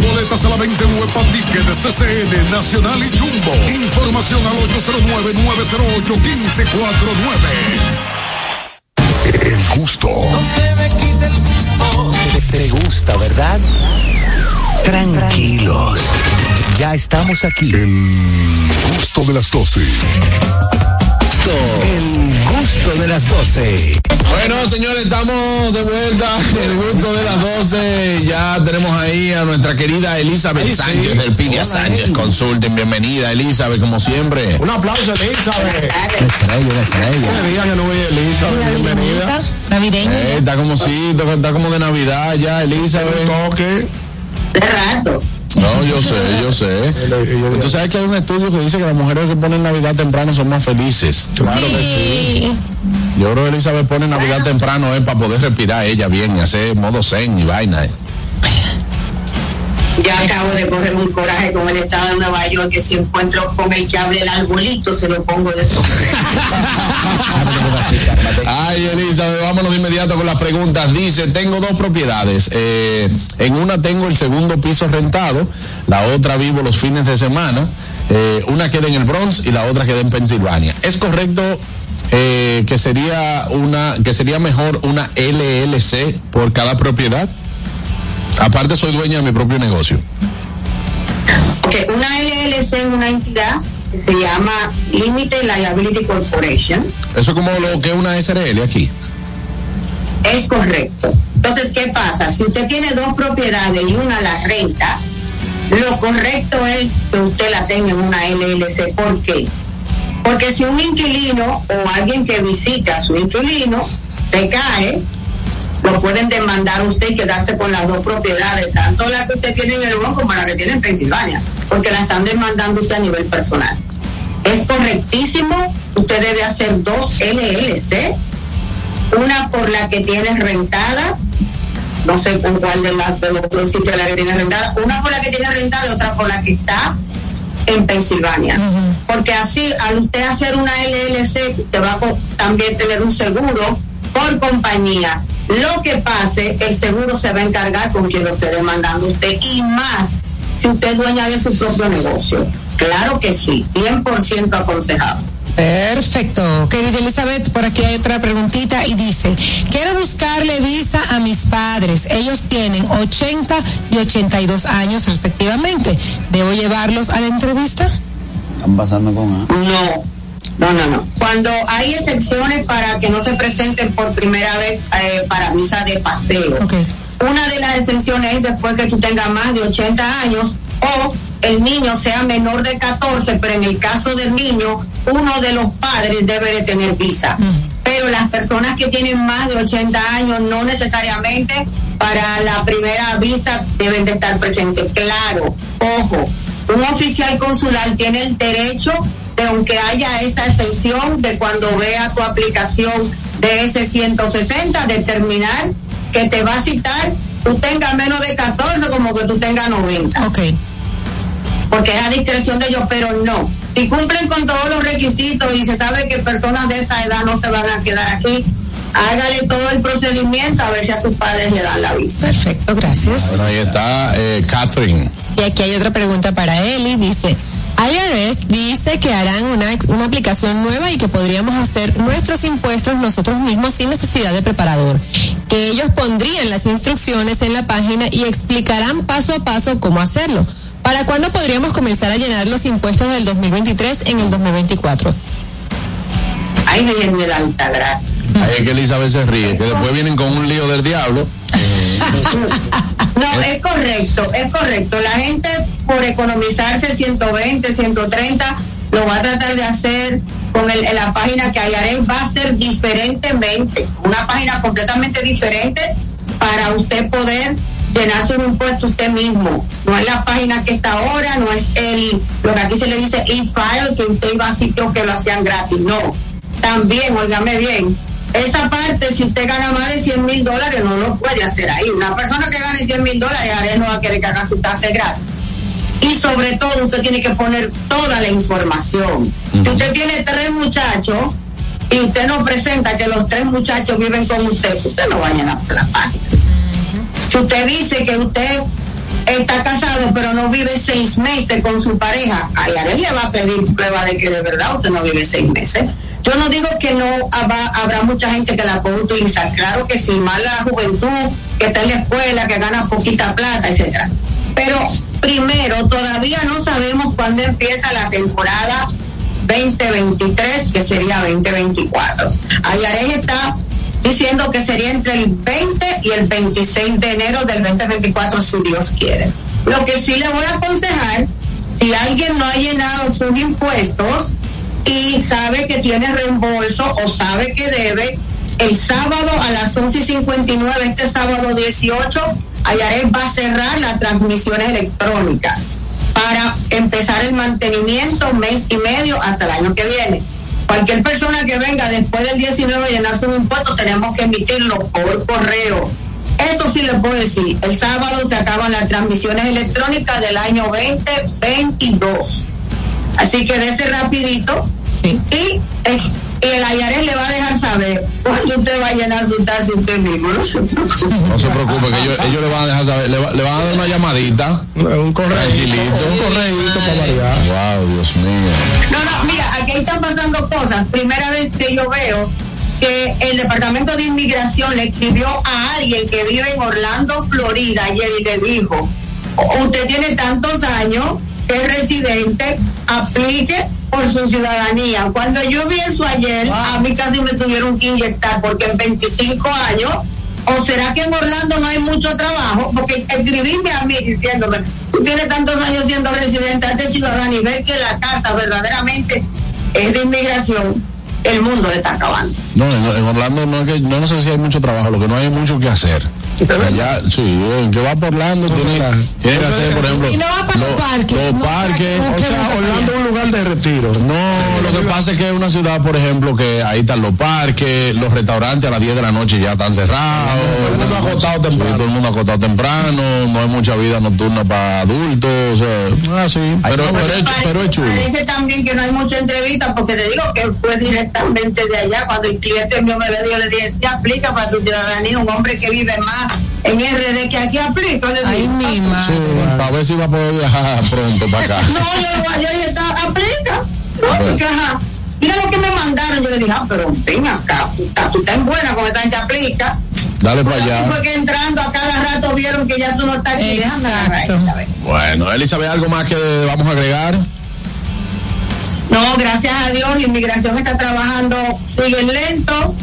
Boletas a la venta en Huepa Ticket de CCN, Nacional y Jumbo. Información al 809-908-1549. El gusto. Te, te gusta, ¿verdad? Tranquilos. Ya estamos aquí. El gusto de las 12. El gusto de las 12. Bueno, señores, estamos de vuelta. El gusto de las 12. Ya tenemos ahí a nuestra querida Elizabeth Ay, sí. Sánchez del Pinia Hola, Sánchez Eli. Consulten. Bienvenida, Elizabeth, como siempre. Un aplauso, Elizabeth. Estrella, estrella. Que no a Elizabeth, bienvenida. Navideña. Eh, está como sí, está, está como de Navidad ya, Elizabeth. Toque. De rato. No, yo sé, yo sé. Tú sabes que hay un estudio que dice que las mujeres que ponen Navidad temprano son más felices. Claro que sí. Yo creo que Elizabeth pone Navidad temprano es para poder respirar ella bien y hacer modo zen y vaina. eh. Ya acabo de coger un coraje con el estado de Nueva York que si encuentro con el que hable el arbolito se lo pongo de sombrero. Ay, Elizabeth, vámonos de inmediato con las preguntas. Dice, tengo dos propiedades. Eh, en una tengo el segundo piso rentado, la otra vivo los fines de semana. Eh, una queda en el Bronx y la otra queda en Pensilvania. ¿Es correcto eh, que sería una que sería mejor una LLC por cada propiedad? Aparte soy dueña de mi propio negocio. Ok, una LLC es una entidad que se llama Limited Liability Corporation. Eso es como lo que es una SRL aquí. Es correcto. Entonces, ¿qué pasa? Si usted tiene dos propiedades y una la renta, lo correcto es que usted la tenga en una LLC. ¿Por qué? Porque si un inquilino o alguien que visite a su inquilino se cae, lo pueden demandar a usted y quedarse con las dos propiedades, tanto la que usted tiene en el Bronx como la que tiene en Pensilvania, porque la están demandando usted a nivel personal. Es correctísimo, usted debe hacer dos LLC, una por la que tiene rentada, no sé en cuál de, las de los dos sitios la que tiene rentada, una por la que tiene rentada y otra por la que está en Pensilvania. Porque así, al usted hacer una LLC, usted va a también tener un seguro por compañía. Lo que pase, el seguro se va a encargar con quien lo esté demandando usted y más si usted es dueña de su propio negocio. Claro que sí, 100% aconsejado. Perfecto. Querida Elizabeth, por aquí hay otra preguntita y dice, quiero buscarle visa a mis padres. Ellos tienen 80 y 82 años respectivamente. ¿Debo llevarlos a la entrevista? Están pasando con A. No, no, no, no. Cuando hay excepciones para que no se presenten por primera vez eh, para visa de paseo. Una de las excepciones es después que tú tengas más de 80 años o el niño sea menor de 14, pero en el caso del niño, uno de los padres debe de tener visa. Pero las personas que tienen más de 80 años no necesariamente para la primera visa deben de estar presentes. Claro, ojo, un oficial consular tiene el derecho de aunque haya esa excepción de cuando vea tu aplicación de ese 160 determinar que te va a citar tú tengas menos de 14 como que tú tengas 90. Ok. Porque es a discreción de ellos, pero no. Si cumplen con todos los requisitos y se sabe que personas de esa edad no se van a quedar aquí, hágale todo el procedimiento a ver si a sus padres le dan la visa. Perfecto, gracias. Bueno, ahí está eh, Catherine. Sí, aquí hay otra pregunta para Eli. Dice, IRS dice que harán una, una aplicación nueva y que podríamos hacer nuestros impuestos nosotros mismos sin necesidad de preparador. Que ellos pondrían las instrucciones en la página y explicarán paso a paso cómo hacerlo. ¿Para cuándo podríamos comenzar a llenar los impuestos del 2023 en el 2024? Ahí viene de la alta gracia. Ahí es que Elizabeth se ríe, que después vienen con un lío del diablo. No, es correcto, es correcto. La gente por economizarse 120, 130, lo va a tratar de hacer con el, en la página que hallaré, va a ser diferentemente, una página completamente diferente para usted poder llenarse un impuesto usted mismo. No es la página que está ahora, no es el, lo que aquí se le dice e-file, que usted iba a sitios que lo hacían gratis, no. También, óigame bien, esa parte, si usted gana más de 100 mil dólares, no lo puede hacer ahí. Una persona que gane 100 mil dólares, Arel no va a querer que haga su tasa gratis. Y sobre todo, usted tiene que poner toda la información. Si usted tiene tres muchachos y usted no presenta que los tres muchachos viven con usted, usted no va a la página. Si usted dice que usted está casado pero no vive seis meses con su pareja, a Arel le va a pedir prueba de que de verdad usted no vive seis meses. Yo no digo que no habrá, mucha gente que la pueda utilizar, claro que sí, más la juventud que está en la escuela, que gana poquita plata, etcétera. Pero primero, todavía no sabemos cuándo empieza la temporada 2023, que sería 2024. Ayarej está diciendo que sería entre el 20 y el 26 de enero del 2024, si Dios quiere. Lo que sí le voy a aconsejar, si alguien no ha llenado sus impuestos, y sabe que tiene reembolso o sabe que debe, el sábado a las 11.59, este sábado 18, Ayaret va a cerrar las transmisiones electrónicas para empezar el mantenimiento mes y medio hasta el año que viene. Cualquier persona que venga después del 19 a llenarse un impuesto, tenemos que emitirlo por correo. Eso sí les puedo decir. El sábado se acaban las transmisiones electrónicas del año 2022. Así que dése rapidito. Sí. Y es- el Ayares le va a dejar saber cuando usted va a llenar su taza usted mismo. No se preocupe. No se preocupe, que ellos, ellos le van a dejar saber, le, va- le van a dar una llamadita. Un correo. Tranquilito. Un correíto para variar. Wow, Dios mío. No, no, mira, aquí están pasando cosas. Primera vez que yo veo que el Departamento de Inmigración le escribió a alguien que vive en Orlando, Florida, ayer y le dijo, usted tiene tantos años, es residente, aplique por su ciudadanía. Cuando yo vi eso ayer, a mí casi me tuvieron que inyectar porque en 25 años, o será que en Orlando no hay mucho trabajo, porque escribirme a mí diciéndome, tú tienes tantos años siendo residente, hazte ciudadano y ver que la carta verdaderamente es de inmigración, el mundo está acabando. No, en, en Orlando no, es que, no, no sé si hay mucho trabajo, lo que no hay mucho que hacer. Allá, sí, que va por Orlando tiene, tiene que hacer, por ejemplo, Y no va para los parques. los no parques. O sea, Orlando es un lugar de retiro. No, lo que pasa es que es una ciudad, por ejemplo, que ahí están los parques, los restaurantes a las 10 de la noche ya están cerrados. Todo el mundo acostado Sí, temprano. todo el mundo acostado temprano, no hay mucha vida nocturna para adultos, o sea, ah, sí, pero, pero, es, pero es chulo. Parece también que no hay mucha entrevista porque te digo que fue directamente de allá. Cuando el cliente mío me le dio, le dije, si aplica para tu ciudadanía, un hombre que vive más en RD que aquí digo, mi Sí, para ver si va a poder viajar pronto para acá. No, yo, yo "Está- aplica. No, porque, ajá. Mira lo que me mandaron. Yo le dije, ah, pero ven acá, puta, tú estás en buena con esa gente aplica. Dale para allá. fue que entrando a cada rato vieron que ya tú no estás aquí. Exacto. Bueno, Elizabeth, ¿algo más que vamos a agregar? No, gracias a Dios, inmigración está trabajando, siguen lento,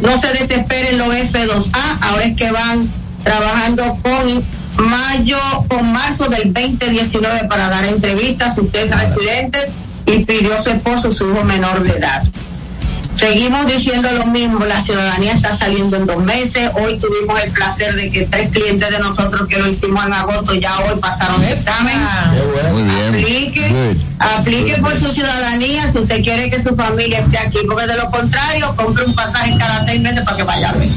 no se desesperen los F2A, ahora es que van trabajando con mayo, con marzo del 2019 para dar entrevistas, usted es residente y pidió a su esposo su hijo menor de edad. Seguimos diciendo lo mismo, la ciudadanía está saliendo en dos meses. Hoy tuvimos el placer de que tres clientes de nosotros que lo hicimos en agosto ya hoy pasaron el examen. Muy bien. Aplique, Good. aplique por su ciudadanía si usted quiere que su familia esté aquí, porque de lo contrario, compre un pasaje cada seis meses para que vaya a ver.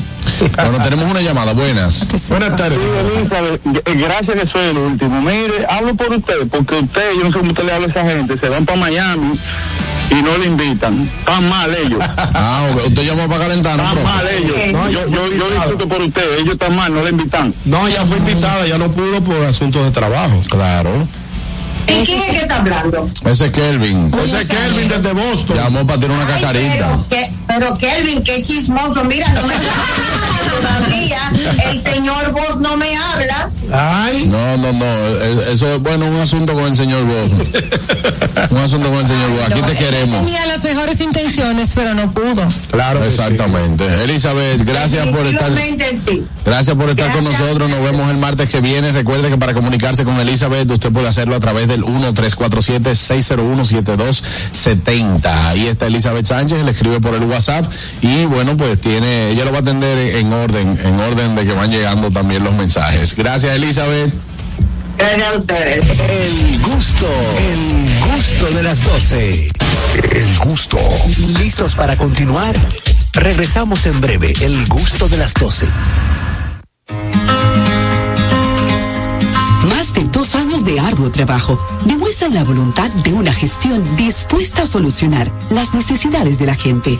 Bueno, tenemos una llamada. Buenas. Buenas tardes. Elizabeth, g- gracias que soy el último. Mire, hablo por usted, porque usted, yo no sé cómo usted le habla a esa gente, se van para Miami y no le invitan. Están mal ellos. Ah, ok. usted llamó para calentar. Están profe? mal ellos. No, yo, yo, yo discuto por usted, ellos están mal, no le invitan. No, ya fue invitada, ya no pudo por asuntos de trabajo. Claro. ¿Y quién es que está hablando? Ese es Kelvin. Ese es Kelvin desde Boston. Llamó para tirar una Ay, cacarita. pero, que- pero Kelvin, qué chismoso. Mira, no me todavía. El señor Vos no me habla. Ay. No, no, no. eh, Eso es bueno, un asunto con el señor Bob. un asunto con el señor Bob. Aquí te queremos. Tenía las mejores intenciones, pero no pudo. Claro. Exactamente. Elizabeth, gracias por estar. Sí. Gracias por estar con nosotros. Nos vemos el martes que viene. Recuerde que para comunicarse con Elizabeth, usted puede hacerlo a través del 1-347-601-7270. Ahí está Elizabeth Sánchez, le escribe por el WhatsApp. Y bueno, pues tiene, ella lo va a atender en orden, en orden de que van llegando también los mensajes. Gracias, Elizabeth. Gracias a ustedes. El gusto, el gusto de las 12. El gusto. ¿Listos para continuar? Regresamos en breve, el gusto de las 12. Más de dos años de arduo trabajo demuestran la voluntad de una gestión dispuesta a solucionar las necesidades de la gente.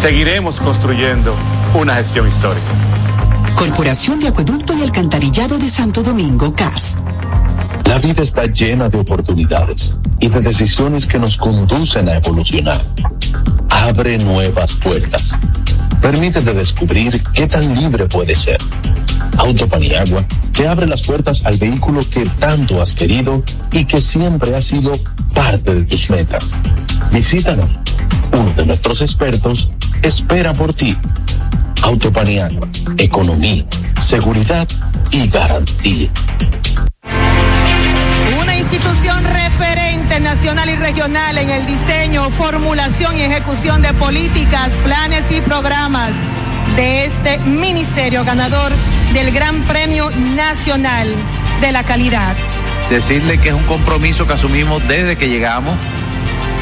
Seguiremos construyendo una gestión histórica. Corporación de Acueducto y Alcantarillado de Santo Domingo, CAS. La vida está llena de oportunidades y de decisiones que nos conducen a evolucionar. Abre nuevas puertas. Permítete descubrir qué tan libre puede ser. Autopaniagua te abre las puertas al vehículo que tanto has querido y que siempre ha sido parte de tus metas. Visítanos. Uno de nuestros expertos espera por ti. Autopaniagua, economía, seguridad y garantía. Una institución referente nacional y regional en el diseño, formulación y ejecución de políticas, planes y programas de este ministerio ganador del Gran Premio Nacional de la Calidad. decirle que es un compromiso que asumimos desde que llegamos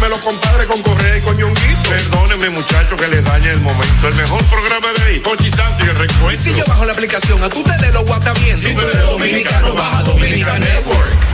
de los compadres con Correa y con Ñonguito. Perdónenme, muchachos, que les dañe el momento. El mejor programa de ahí, Pochi Santo y el recuento. Si yo bajo la aplicación, a tú te de lo guata bien. Si tú eres dominicano, baja Dominica Network.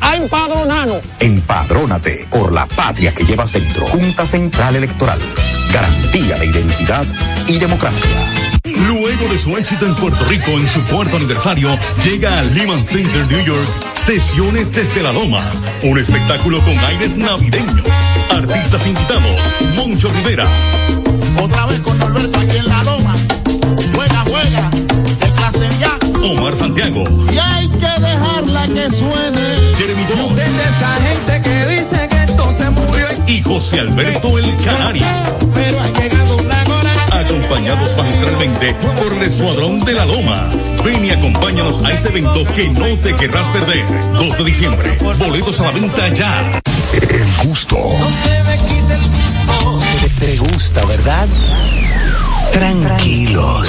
a empadronarnos. Empadrónate por la patria que llevas dentro. Junta Central Electoral. Garantía de identidad y democracia. Luego de su éxito en Puerto Rico en su cuarto aniversario, llega al Lehman Center New York Sesiones desde la Loma, un espectáculo con aires navideños. Artistas invitados, Moncho Rivera, Otra vez con Norberto aquí en la loma. Juega, juega. Omar Santiago, Y hay que dejarla que suene. Jeremy Jones de esa gente que dice que esto se murió. y José Alberto El Canario. Pero ha llegado una hora. acompañados magistralmente por el Escuadrón de la Loma. Ven y acompáñanos a este evento que no te querrás perder. 2 de diciembre. Boletos a la venta ya. El gusto. Te gusta, ¿verdad? Tranquilos.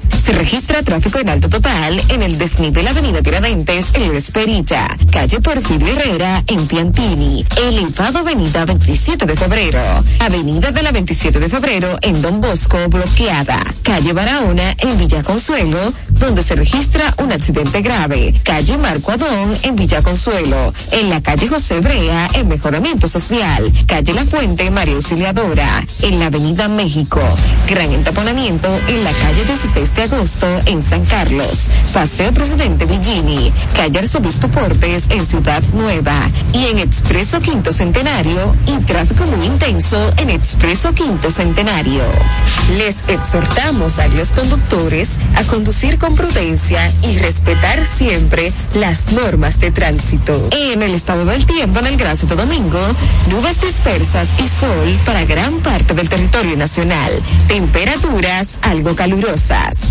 Se registra tráfico en alto total en el desnivel Avenida Tiradentes en Esperilla, calle Porfirio Herrera en Piantini, elevado Avenida 27 de Febrero, Avenida de la 27 de Febrero en Don Bosco bloqueada, calle Barahona en Villa Consuelo, donde se registra un accidente grave, calle Marco Adón en Villa Consuelo, en la calle José Brea en Mejoramiento Social, calle La Fuente María Auxiliadora, en la Avenida México, gran entaponamiento en la calle 16 de agosto en San Carlos, Paseo Presidente Villini, calle Arzobispo Portes en Ciudad Nueva y en Expreso Quinto Centenario y tráfico muy intenso en Expreso Quinto Centenario. Les exhortamos a los conductores a conducir con prudencia y respetar siempre las normas de tránsito. En el estado del tiempo en el Gran Santo Domingo, nubes dispersas y sol para gran parte del territorio nacional. Temperaturas algo calurosas.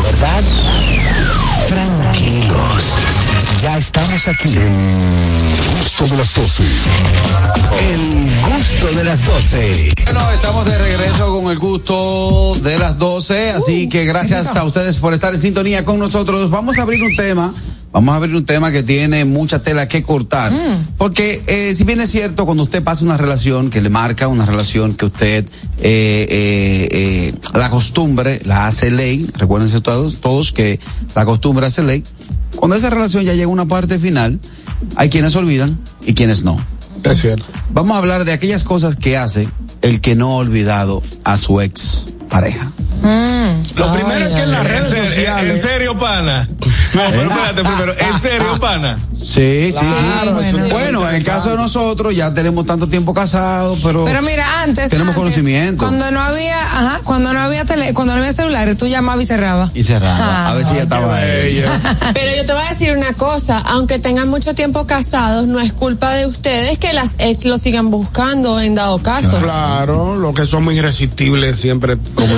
¿verdad? Tranquilos. Ya estamos aquí. Gusto de las 12. El gusto de las 12. Bueno, estamos de regreso con el gusto de las 12, así que gracias a ustedes por estar en sintonía con nosotros. Vamos a abrir un tema. Vamos a abrir un tema que tiene mucha tela que cortar. Porque eh, si bien es cierto, cuando usted pasa una relación que le marca, una relación que usted, eh, eh, la costumbre la hace ley, recuérdense todos, todos que la costumbre hace ley. Cuando esa relación ya llega a una parte final, hay quienes olvidan y quienes no. Es cierto. Vamos a hablar de aquellas cosas que hace el que no ha olvidado a su ex pareja. Lo primero es que en las redes ¿En sociales. serio, pana? No, pero espérate primero. ¿En serio, pana? Sí, sí, Claro, sí. Bueno, en el caso de nosotros ya tenemos tanto tiempo casados, pero, Pero mira, antes. tenemos antes, conocimiento. Cuando no había, ajá, cuando no había tele, cuando no había celulares, tú llamabas y cerrabas. Y cerraba. A ver si ya estaba ahí. Pero yo te voy a decir una cosa, aunque tengan mucho tiempo casados, no es culpa de ustedes que las ex lo sigan buscando en dado caso. Claro, lo que somos irresistibles siempre como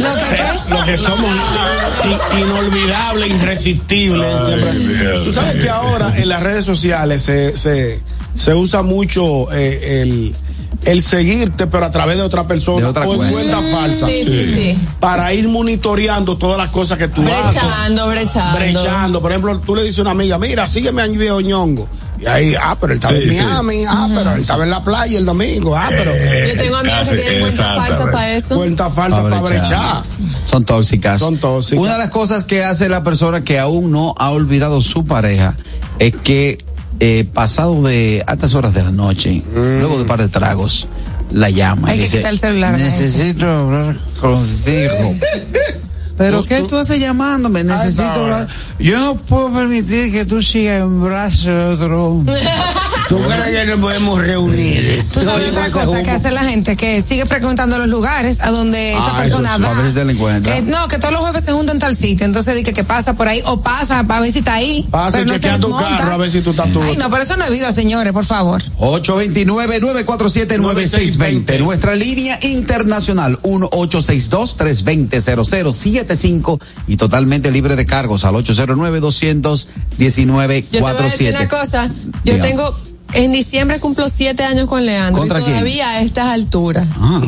Lo que, lo que somos i- inolvidables, irresistibles. siempre. Tú sabes que ahora en las redes sociales se, se, se usa mucho eh, el, el seguirte, pero a través de otra persona De otra o en cuenta. cuenta falsa. Sí, sí, sí. Para ir monitoreando todas las cosas que tú haces. Brechando, brechando. Brechando. Por ejemplo, tú le dices a una amiga, mira, sígueme a viejo ñongo. Y ahí, ah, pero él estaba Sí, en sí. Miami, ah, pero él estaba en la playa el domingo, ah, pero. Yo tengo amigos que tienen cuentas falsas para eso. Cuenta falsa Pa' para brechar. Son tóxicas. Son tóxicas. Una de las cosas que hace la persona que aún no ha olvidado su pareja es que eh, pasado de altas horas de la noche, luego de un par de tragos, la llama Hay y que dice, quitar el celular necesito hablar contigo. Pero ¿qué tú haces llamándome? Necesito hablar. Yo no puedo permitir que tú sigas en brazos de otro. ¿Tú crees que nos podemos reunir? Tú sabes otra ese cosa que hace la gente que sigue frecuentando los lugares a donde esa Ah, persona eso va. a ver si se le encuentra. Que, no, que todos los jueves se juntan en tal sitio. Entonces dice que pasa por ahí o pasa para ver si está ahí. Pasa y no chequea tu carro a ver si tú estás tú. Ay, no, pero eso no es vida, señores, por favor. 829-947-9620. Nuestra línea internacional 1862-320-0075 y totalmente libre de cargos al 809-219-47. Yo te voy a decir una cosa, yo tengo, en diciembre cumplo siete años con Leandro ¿Contra y quién? todavía a estas alturas. Ah.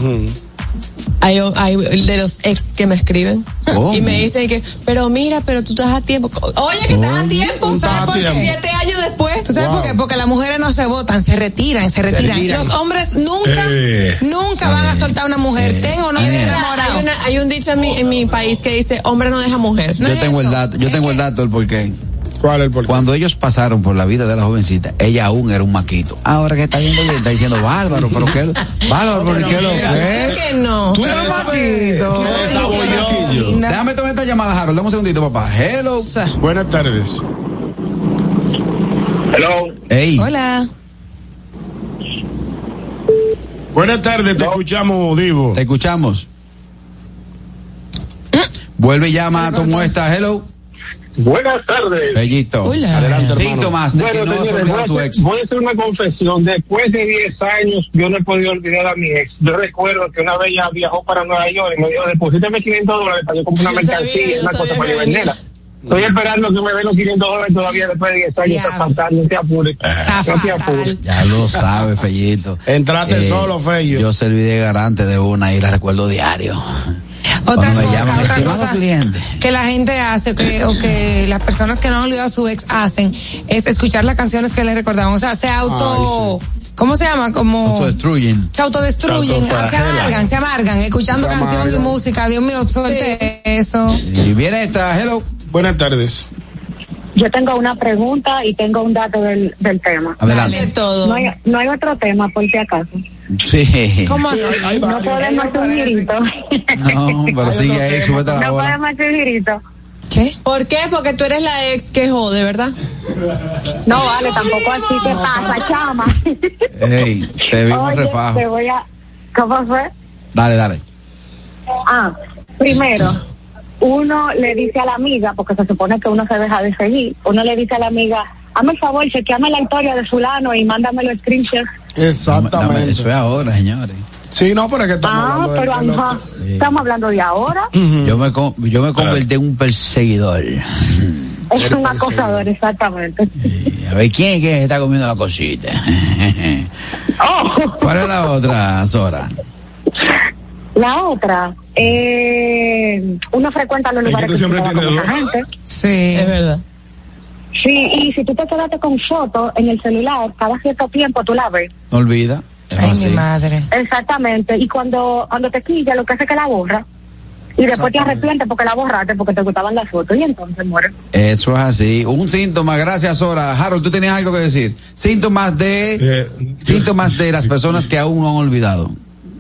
Hay, hay de los ex que me escriben ¿Cómo? y me dicen que, pero mira, pero tú estás a tiempo. Oye, que estás a tiempo, Tú ¿sabes por qué? tiempo. Siete años después. ¿Tú sabes por qué? Porque las mujeres no se votan, se retiran, se retiran. retiran. Los hombres nunca, Eh. nunca van a soltar a una mujer. Ten o no enamorado. hay, una- hay un dicho en mi, en mi país que dice, hombre no deja mujer. No yo es tengo el dato, yo tengo el que- dato del porqué. ¿Cuál es el porqué? Cuando ellos pasaron por la vida de la jovencita, ella aún era un maquito. Ahora que está viendo está diciendo bárbaro, pero qué, bárbaro, pero qué lo Es que. no. Tú eres un maquito. Déjame tomar esta llamada, Harold. Dame un segundito, papá. Hello. Buenas tardes. Hello. Ey. Hola. Buenas tardes, te escuchamos, Divo. Te escuchamos. Vuelve y llama a tu muestra. Hello. Buenas tardes. Bellito. Hola. Adelante, Síntomas de que no señores, a tu ex. voy a hacer una confesión. Después de 10 años, yo no he podido olvidar a mi ex. Yo recuerdo que una vez ella viajó para Nueva York y me dijo, deposítame 500 dólares para yo comprar una mercancía, una cosa para venderla. Estoy esperando que me den los 500 dólares todavía después de 10 años. Está faltando, no te apures. No te apures. Ya lo sabe, Fellito. Entraste Eh, solo, Fello. Yo serví de garante de una y la recuerdo diario. Otra cosa, llaman, otra cosa cliente. que la gente hace que, o que las personas que no han olvidado a su ex hacen es escuchar las canciones que les recordaban. O sea, se auto, ¿cómo se llama? Como Autodestruyen. se autodestruyen, Se se autoflagelan. amargan, se amargan, escuchando Se canción y música. Dios mío, suelte eso. Y viene esta, hello. Buenas tardes. Yo tengo una pregunta y tengo un dato del, del tema. De Adelante. todo. No hay, no hay otro tema, por si acaso. Sí. ¿Cómo así? Hay No podemos hacer un girito. No, pero sigue ahí, súbete la No bola. podemos hacer un girito. ¿Qué? ¿Por qué? Porque tú eres la ex que jode, ¿verdad? No vale, tampoco así. ¿Qué pasa, chama? Ey, te vimos Oye, refajo. te voy a... ¿Cómo fue? Dale, dale. Ah, primero, uno le dice a la amiga, porque se supone que uno se deja de seguir, uno le dice a la amiga, hazme el favor, chequeame la historia de fulano y mándame los Exactamente. Eso es ahora, señores. Sí, no, pero es que estamos Ah, hablando de pero de ajá, estamos hablando de ahora. Yo me, con- yo me convertí en un perseguidor. Es un acosador, exactamente. A ver, ¿quién es que está comiendo la cosita? Oh. ¿Cuál es la otra, Sora? La otra, eh, uno frecuenta los Es que lugares tú que siempre se queda con tienes. Sí. Es verdad. Sí, y si tú te quedaste con fotos en el celular, cada cierto tiempo tú la ves. No olvida. Ay, así. mi madre. Exactamente. Y cuando, cuando te quilla, lo que hace es que la borra. Y después te arrepientes porque la borraste, porque te gustaban las fotos. Y entonces muere. Eso es así. Un síntoma, gracias, Sora. Harold, tú tenías algo que decir. Síntomas de, Eh, síntomas de las personas que aún no han olvidado.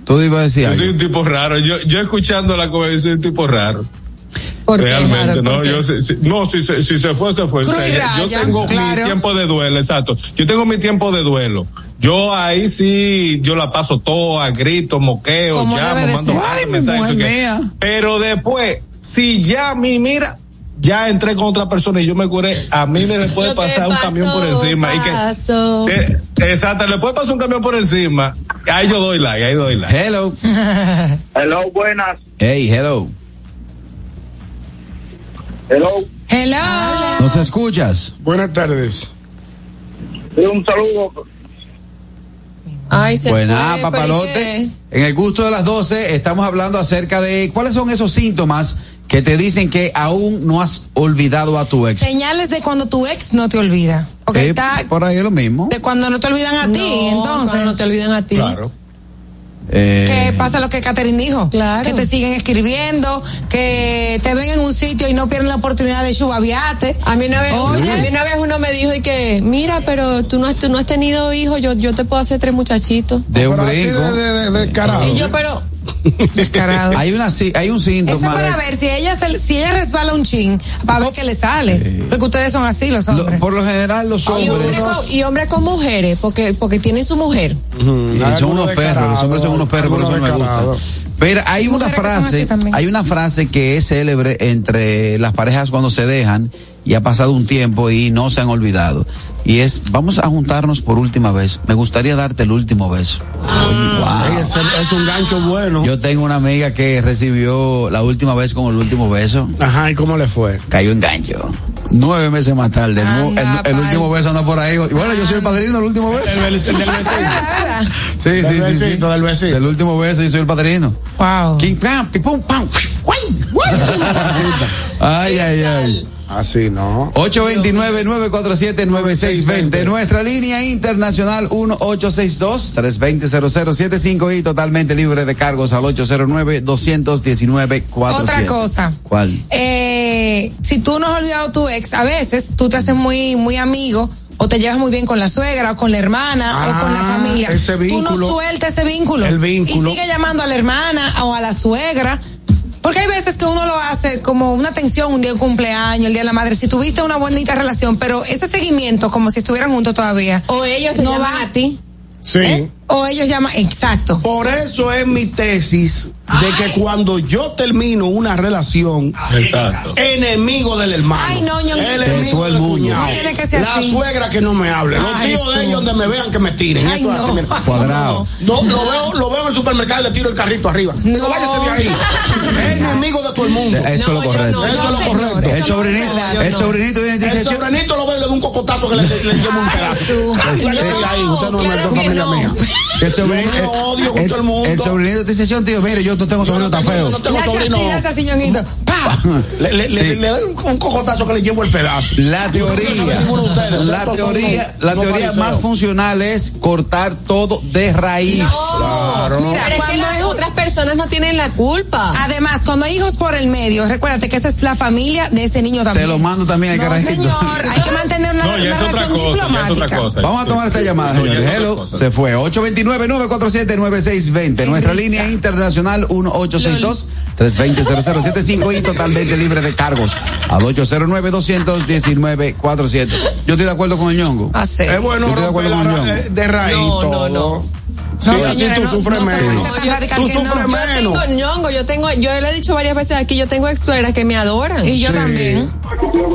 Tú ibas a decir Yo soy un tipo raro. Yo, yo escuchando la conversación soy un tipo raro. ¿Por qué, Realmente, no, ¿Por qué? yo, si, si- no, si, se- si se fue, se fue. Yo tengo claro. mi tiempo de duelo, exacto. Yo tengo mi tiempo de duelo. Yo ahí sí, yo la paso toda, grito, moqueo, llamo, mando. Ay, mi mensajes. Pero después, si ya a mí, mira, ya entré con otra persona y yo me curé, a mí me le puede pasar un camión por pasó, encima. Y que, eh, exacto, le puede pasar un camión por encima. Ahí yo doy like, ahí doy like. Hello. Hello, buenas. Hey, hello. Hello. Hello. ¿Nos escuchas? Buenas tardes. Un saludo. Ay, se papalote. pero ¿y En el gusto de las 12 estamos hablando acerca de cuáles son esos síntomas que te dicen que aún no has olvidado a tu ex. Señales de cuando tu ex no te olvida. Porque Eh, está por ahí es lo mismo. de cuando no te olvidan a ti, entonces. no te olvidan a ti. Claro. Eh, que pasa lo que Catherine dijo. Claro. Que te siguen escribiendo, que te ven en un sitio y no pierden la oportunidad de chubaviarte. A mí una vez, Oye. a mí una vez uno me dijo y que, mira, pero tú no has, tú no has tenido hijos, yo, yo te puedo hacer tres muchachitos. de un brinco. de, de, de, descarado. Y yo, pero, Descarado. Hay una sí- hay un Eso síntoma. para ver si ella se- si ella resbala un chin, para ver qué le sale. Porque ustedes son así los Lo- hombres. por lo general los y hombre, hombres con, y hombre con mujeres, porque, porque tienen su mujer. Y son unos perros, los hombres son unos perros, por eso no me gusta. Pero hay una frase, hay una frase que es célebre entre las parejas cuando se dejan y ha pasado un tiempo y no se han olvidado. Y es, vamos a juntarnos por última vez. Me gustaría darte el último beso. Ey, es, es un gancho bueno. Yo tengo una amiga que recibió la última vez con el último beso. Ajá, ¿y cómo le fue? Cayó en gancho. Nueve meses más tarde. El, el- el último beso anda por ahí. Y bueno, yo soy el padrino del último beso. El del- el. Sí, sí, sí, sí. del besito. Del último beso, yo soy el padrino. Wow. King pam, pum, pam. Ay, ay, ay. Así, ¿no? 829-947-9620. Nuestra línea internacional 1862-320-0075 y totalmente libre de cargos al 809-219-47. Otra cosa. ¿Cuál? Eh, si tú no has olvidado a tu ex, a veces tú te haces muy, muy amigo o te llevas muy bien con la suegra o con la hermana o con la Ah, familia. ese Tú no vínculo. sueltas ese vínculo. El vínculo. Y sigue llamando a la hermana o a la suegra. Porque hay veces que uno lo hace como una atención, un día de cumpleaños, el día de la madre, si tuviste una bonita relación, pero ese seguimiento como si estuvieran juntos todavía. O ellos no llaman va a ti. Sí. O ellos llaman, exacto. Por eso es mi tesis de que cuando yo termino una relación, Exacto. enemigo del hermano. Ay, no, ñonguito. enemigo De todo el del cuñado. No tiene que ser La así. suegra que no me hable. Los Ay, tíos de ellos donde me vean que me tiren. Ay, Eso es no. así, mira. Cuadrado. No, lo veo, lo veo en el supermercado y le tiro el carrito arriba. No. váyase de ahí. Es enemigo de todo el mundo. Eso es lo yo correcto. no, Eso yo es lo señor, correcto. El sobrinito, es verdad, yo el sobrinito viene y El sobrinito lo veo y le da un cocotazo que le, le, un pedazo. Usted no que familia mía. El sobrinito, Yo odio con el, todo el mundo. el sobrinito te dice, "Sí, tío, mire, yo tengo sobrino tan feo. Yo no tengo sobrino. le. Le, doy un, un cocotazo que le llevo el pedazo. La teoría, ustedes, la teoría, la teoría más funcional es cortar todo de raíz. Claro. Mira, Pero es que cuando las es otras personas no tienen la culpa. Además, cuando hay hijos por el medio, recuérdate que esa es la familia de ese niño también. Se lo mando también al no, carajito. señor, hay que mantener una, No, relación cosa, diplomática. Vamos a tomar esta llamada, No, señores. Hello, se fue. 829-947-9620. Nuestra risa. línea internacional 1862-320-0075 y totalmente libre de cargos al 809-219-47. Yo estoy de acuerdo con el ñongo. Ah, sí. Es bueno Yo estoy de acuerdo con el ñongo. eh, de raíz No, todo. no, no. Sí, No, así tú sufres no menos. Tú sufres no. Yo tengo menos. ñongo, yo tengo, yo le he dicho varias veces aquí, yo tengo ex suegras que me adoran. Y yo Sí. también.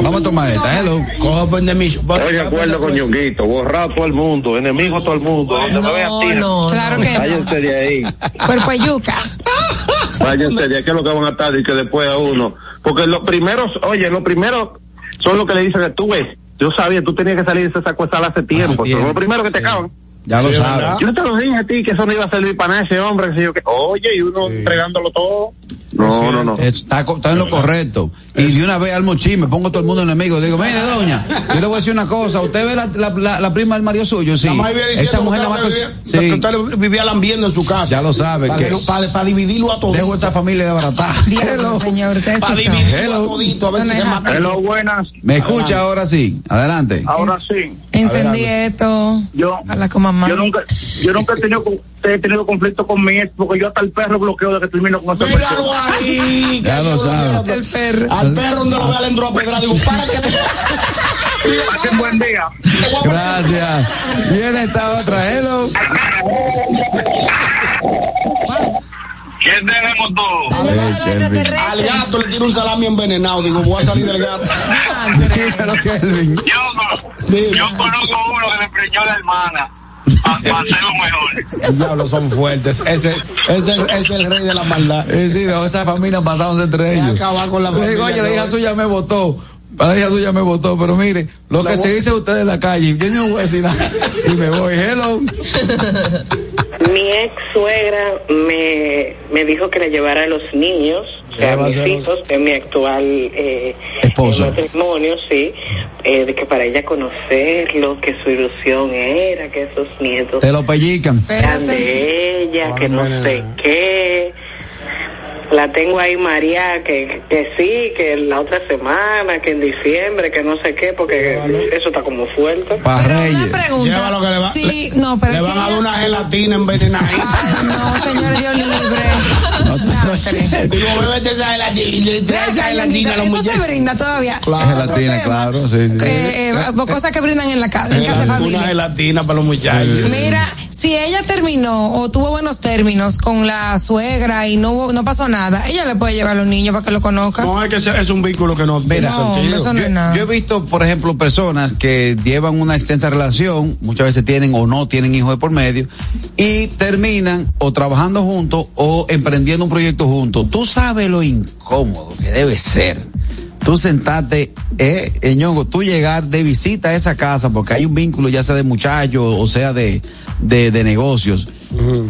Vamos a tomar esta. Hello. Cojo pendemismo. Estoy de acuerdo con Ñonguito, borrar a todo el mundo, enemigo todo el mundo, donde me vean tira. no. Claro que no. Váyanse de ahí, Cuerpo de yuca. váyanse de ahí, que es lo que van a estar y que después a uno. Porque los primeros, oye, los primeros son los que le dicen que tú ves, yo sabía, tú tenías que salir de esa cuestal hace tiempo, tiempo. son los primeros que te acaban. Ya lo Sí, sabes. Yo te lo dije a ti que eso no iba a servir para nada ese hombre, que sé yo que, oye, y uno entregándolo todo. No, no, no. Está, co- está en lo correcto. Y de una vez al chisme, pongo todo el mundo enemigo. Digo, mire, doña, yo le voy a decir una cosa. ¿Usted ve la, la, la, la prima del marido suyo? Sí. Esa mujer que nada más. usted con- vivía- que Sí. usted vivía lambiendo en su casa. Ya lo sabe. Para, que- que no- para, para dividirlo a todos. Dejo esta familia de barata. Diablo, señor, Para dividirlo a todito, a ver si se mata. Hello, buenas. Me escucha ahora sí. Adelante. Ahora sí. Encendí esto. Yo, Habla con mamá. yo nunca, yo nunca he tenido, he tenido conflicto con mi ex porque yo hasta el perro bloqueo de que termino con esa Míralo ahí. Ya lo yo- sabe. El perro. Al perro donde lo vea le entró a pedrar. Digo, para que te. Pasen buen día. Gracias. Viene esta otra. Hello. ¿Quién tenemos todos? Al gato le tiro un salami envenenado. Digo, voy a salir del gato. Dímelo, Kelvin. Yo, yo conozco uno que le preñó a la hermana. Para hacerlo mejor. El diablo son fuertes. Ese, ese, es el rey de la maldad. Sí, no, esa familia matándose entre ellos. acabar con la Le digo, familia, oye, la hija suya me votó. La hija suya me votó, pero mire, lo La que se dice usted en la calle, yo no voy a decir nada. Y me voy, hello. Mi ex suegra me, me dijo que le llevara a los niños, o sea, a mis hijos, de mi actual eh, Esposo. matrimonio, sí, eh, de que para ella conocerlo, que su ilusión era que esos nietos Te lo pellican. eran de ella, que no sé qué. La tengo ahí María, que, que sí, que la otra semana, que en diciembre, que no sé qué, porque eso está como fuerte. Para Pero Reyes. una pregunta. Llévalo que le va- Sí, no, pero Le si van a dar ella- una gelatina envenenada. Ay, no, señor Dios libre. Digo, bébete esa gelatina y le Ve trae esa acá, gelatina a los Ñonguito, Eso se brinda todavía. Claro. Gelatina, claro, sí, sí. Eh, eh, cosas que brindan en la casa, en casa de Una familia. gelatina para los muchachos. Mira, si ella terminó o tuvo buenos términos con la suegra y no no pasó nada, ella le puede llevar a los niños para que lo conozcan. No, es que es un vínculo que no tiene No, eso no yo, es nada. yo he visto, por ejemplo, personas que llevan una extensa relación, muchas veces tienen o no tienen hijos de por medio, y terminan o trabajando juntos o emprendiendo un proyecto Tú sabes lo incómodo que debe ser. Tú sentarte eh, Ñongo, tú llegar de visita a esa casa porque hay un vínculo ya sea de muchacho o sea de, de, de negocios.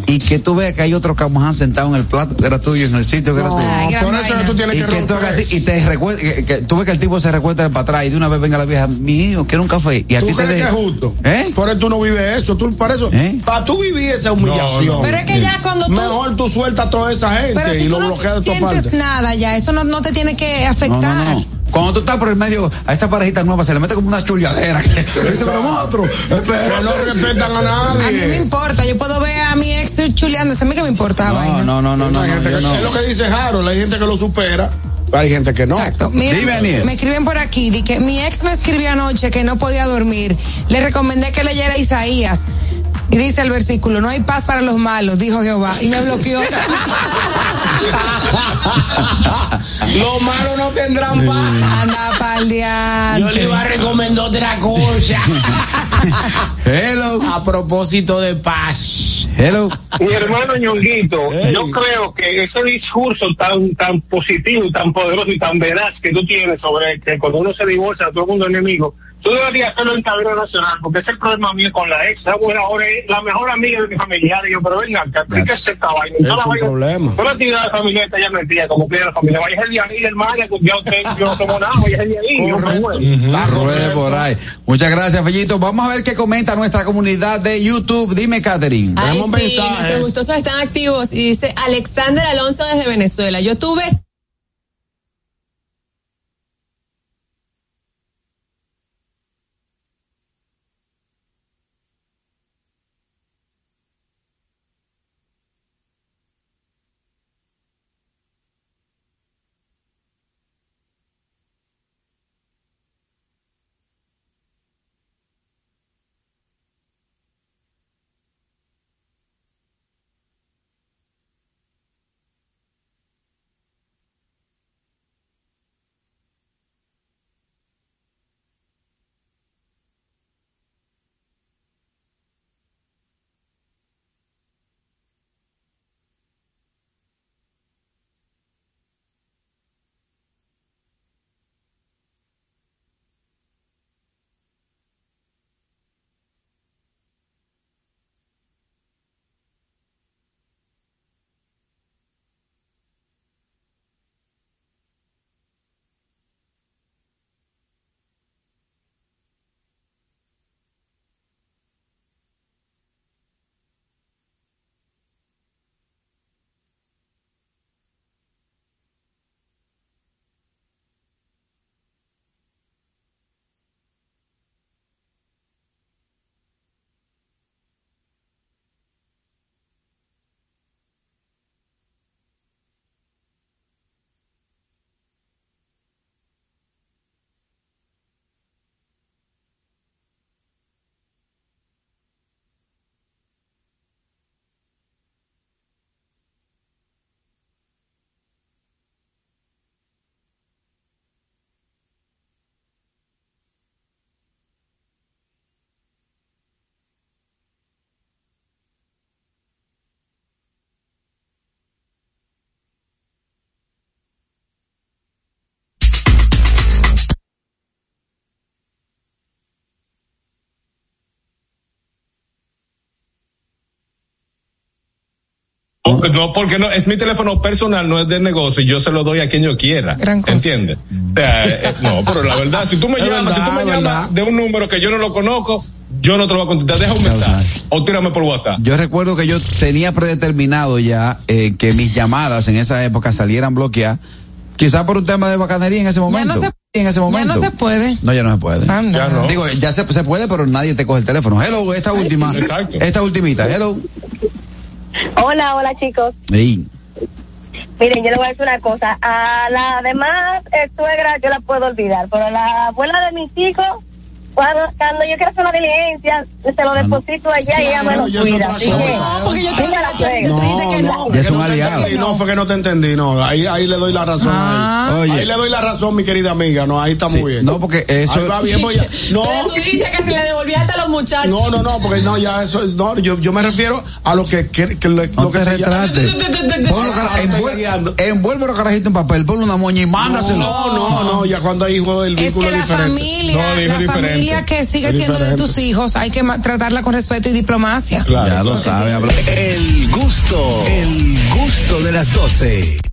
Y que tú veas que hay otro camuján sentado en el plato que era tuyo, en el sitio que era tuyo. No, por eso tú tienes y que que tú así, y te recuerda, que, que tú ves que el tipo se recuerda para atrás y de una vez venga la vieja, mi hijo, quiero un café. Y a ¿Tú ti te que de- es justo? ¿Eh? Por eso tú no vives eso. Tú, para eso, ¿Eh? para tú vivir esa humillación. no. Pero es que ya cuando tú- Mejor tú sueltas a toda esa gente Pero si y tú lo no bloqueas de tu sientes parte. nada ya, eso no, no te tiene que No, afectar. Cuando tú estás por el medio, a esta parejita nueva se le mete como una chulladera. Que no respetan a A mí me nadie. importa, yo puedo ver a mi ex chuleándose, a mí que me importa la vaina. No, no, no, no, no, Hay no, gente yo que- no. Es lo que dice Harold. Hay gente que lo supera. Hay gente que no. Exacto. Mira, Dime, Aniel. me escriben por aquí, di que mi ex me escribió anoche que no podía dormir. Le recomendé que leyera Isaías. Y dice el versículo, no hay paz para los malos, dijo Jehová. Y me bloqueó. Los malos no tendrán paz. Anda pa'l. Yo le iba a recomendar otra cosa. Hello. A propósito de paz. Hello. Mi hermano Ñonguito, yo creo que ese discurso tan tan positivo, y tan poderoso y tan veraz que tú tienes sobre que cuando uno se divorcia todo el mundo es enemigo, tú deberías hacerlo en cadena nacional, porque ese es el problema mío con la ex. Esa mujer ahora es la mejor amiga de mi familiar. Y yo, pero venga, que aplíquese esta vaina. Es un problema. Toda la actividad familiar está ya metida, como que la familia. Vaya es el día ahí, hermano, yo, usted, yo no tomo nada, vaya es el día ahí. yo me muero. Por ahí. Muchas gracias, Fellito. Vamos a ver qué comenta nuestra comunidad de YouTube. Dime, Catherine. Ay, Tenemos sí, mensajes. nuestros gustosos están activos y dice Alexander Alonso desde Venezuela. Yo tuve Oh, No, porque no, es mi teléfono personal, no es de negocio, y yo se lo doy a quien yo quiera. ¿Entiendes? O sea, eh, no, pero la verdad, si tú me llamas, si tú me llamas de un número que yo no lo conozco, yo no te lo voy a contestar. Deja un mensaje o tírame por WhatsApp. Yo recuerdo que yo tenía predeterminado ya eh, que mis llamadas en esa época salieran bloqueadas, quizás por un tema de bacanería en ese momento. se- en ese Ya momento. no se puede. No, ya no se puede. Anda. Ya no. Digo, ya se, se puede, pero nadie te coge el teléfono. Hello, esta última. sí. Exacto. Esta ultimita. Hello. Hola, hola chicos. Ey. Miren, yo le voy a decir una cosa. A la demás eh, suegra yo la puedo olvidar, pero a la abuela de mis hijos, Cuando, cuando yo quiero hacer una diligencia, se lo deposito allá y ella me lo cuida. No, porque yo te te dijiste que no. Ya es un no fue que no te entendí, no. Ahí, ahí le doy la razón. Ah. ahí. Oye. ahí le doy la razón, mi querida amiga. No, ahí está Sí, muy bien. no, porque eso- Ahí va bien, pues ya- No, Pero tú dijiste que se le devolvía hasta a los muchachos. no, no, no, porque no, ya eso, no, yo, yo me refiero a lo que, que, que le- No lo que te se llama- retrates. Ponlo cara- Ahora estoy envuel- guiando. Envuelve los carajitos en papel, ponle una moña y mándaselo. No, no, no, ya cuando hay hijos el Es vínculo que es la diferente. familia, No, dijo la diferente. Familia que sigue siendo de tus hijos, hay que tratarla con respeto y diplomacia. ya lo sabe, habla. El gusto, el gusto de las 12.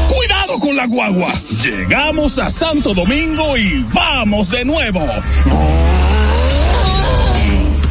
Con la guagua. Llegamos a Santo Domingo y vamos de nuevo.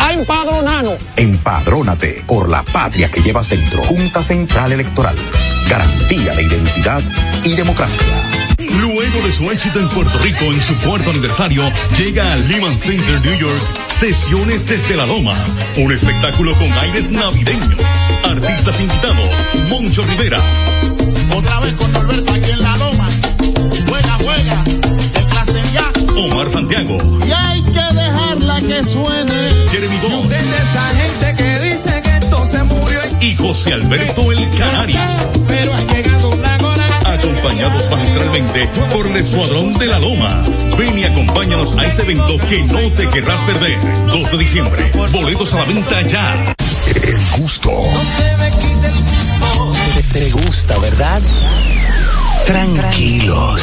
A empadronarnos. Empadrónate por la patria que llevas dentro. Junta Central Electoral. Garantía de identidad y democracia. Luego de su éxito en Puerto Rico en su cuarto aniversario, llega al Lehman Center New York Sesiones desde la Loma. Un espectáculo con aires navideños. Artistas invitados, Moncho Rivera. Otra vez con Norberto aquí en la Loma. Juega, juega. De clase ya. Omar Santiago. Y hay que que suene. Jeremy Bond. De esa gente que dice que esto se murió. Y José Alberto El Canario. Pero ha llegado la hora. Acompañados magistralmente por el Escuadrón de la Loma. Ven y acompáñanos a este evento que no te querrás perder. 2 de diciembre. Boletos a la venta ya. El gusto. Te gusta, ¿verdad? Tranquilos.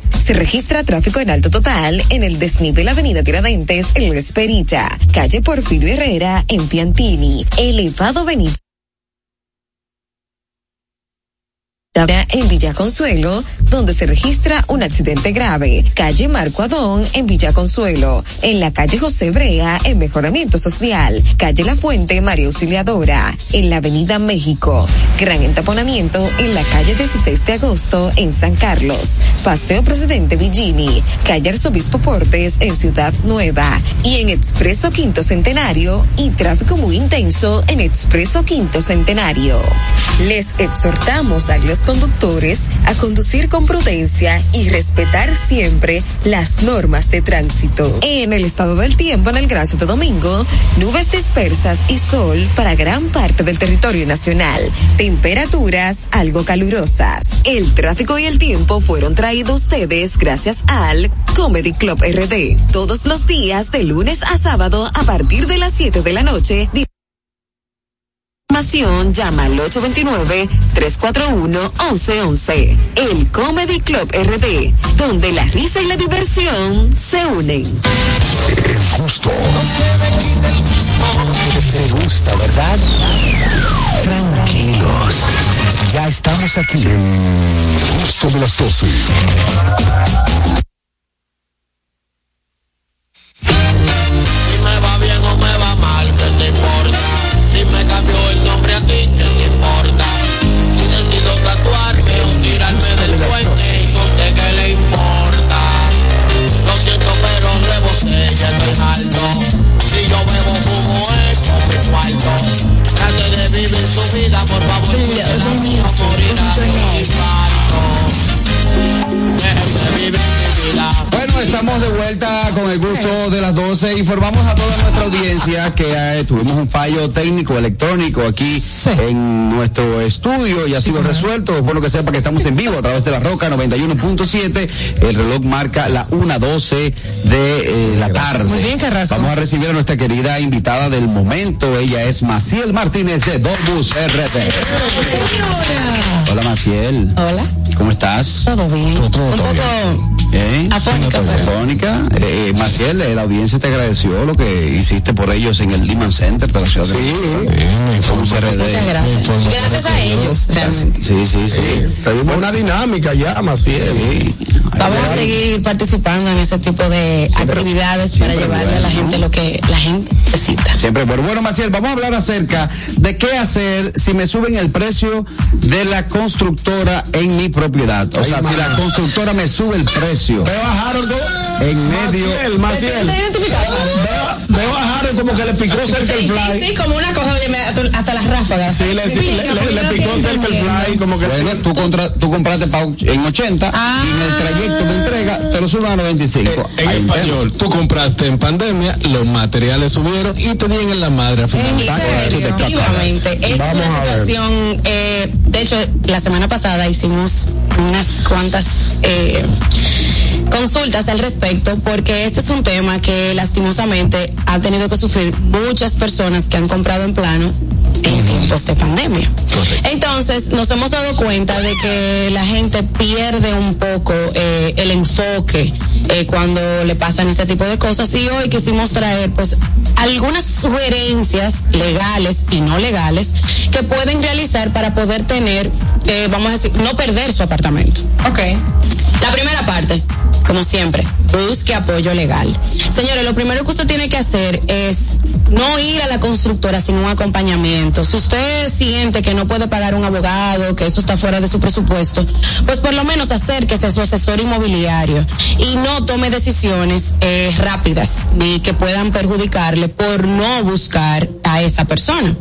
Se registra tráfico en alto total en el desnivel Avenida Tiradentes en Esperilla, calle Porfirio Herrera en Piantini, elevado Avenida. En Villa Consuelo, donde se registra un accidente grave. Calle Marco Adón en Villa Consuelo. En la calle José Brea en Mejoramiento Social. Calle La Fuente María Auxiliadora. En la Avenida México. Gran entaponamiento en la calle 16 de agosto en San Carlos. Paseo Presidente Villini. Calle Arzobispo Portes en Ciudad Nueva. Y en Expreso Quinto Centenario y tráfico muy intenso en Expreso Quinto Centenario. Les exhortamos a los conductores a conducir con prudencia y respetar siempre las normas de tránsito. En el estado del tiempo en el Gran Santo Domingo, nubes dispersas y sol para gran parte del territorio nacional. Temperaturas algo calurosas. El tráfico y el tiempo fueron traídos ustedes gracias al Comedy Club RD. Todos los días de lunes a sábado a partir de las 7 de la noche llama al 829-341-1111. El Comedy Club RD, donde la risa y la diversión se unen. El gusto. Te gusta, ¿verdad? Tranquilos. Ya estamos aquí. El gusto de las 12. Bueno, estamos de vuelta con el gusto de las 12. Informamos a toda nuestra audiencia que eh, tuvimos un fallo técnico electrónico aquí en nuestro estudio y ha sido resuelto. Es bueno que sepa que estamos en vivo a través de la Roca 91.7. El reloj marca la 1.12 de eh, la tarde. Muy bien, Carrasco. Vamos a recibir a nuestra querida invitada del momento. Ella es Maciel Martínez de Dorbus RT. Hola, Maciel. Hola. ¿Cómo estás? Todo bien. Todo, todo Un poco bien. ¿Eh? afónica, Afónica. Eh, Maciel, eh, la audiencia te agradeció lo que hiciste por ellos en el Lehman Center de la ciudad de México. RD. Muchas gracias. Gracias a ellos, realmente. Sí, sí, sí. Tenemos una dinámica ya, Maciel. Vamos a seguir participando en ese tipo de actividades para llevarle a la gente lo que la gente necesita. Siempre bueno. Bueno, Maciel, vamos a hablar acerca de qué hacer si me suben el precio de la constructora en mi propiedad. O sea, si la constructora me sube el precio. Veo a Harold en medio. Maciel, Maciel. Veo, veo a Harold como que le picó cerca el fly. sí, sí, como una cosa, hasta las ráfagas. Sí, le, le, le- le picó cerca el fly, como que Bueno, tú, contra, tú compraste en 80 y en el trayecto de entrega te lo suben a 95. En Ahí español, tú compraste en pandemia, los materiales subieron y te dieron en la madre a final. Efectivamente, es Vamos una situación, eh, de hecho, la semana pasada hicimos unas cuantas eh, consultas al respecto porque este es un tema que lastimosamente ha tenido que sufrir muchas personas que han comprado en plano en tiempos de pandemia. Entonces, nos hemos dado cuenta de que la gente pierde un poco eh, el enfoque eh, cuando le pasan este tipo de cosas y hoy quisimos traer pues algunas sugerencias legales y no legales que pueden realizar para poder tener, eh, vamos a decir, no perder su apartamento. Ok. La primera parte, como siempre, busque apoyo legal. Señores, lo primero que usted tiene que hacer es no ir a la constructora sin un acompañamiento. Si usted siente que no puede pagar un abogado, que eso está fuera de su presupuesto, pues por lo menos acérquese a su asesor inmobiliario y no tome decisiones eh, rápidas ni que puedan perjudicarle por no buscar a esa persona.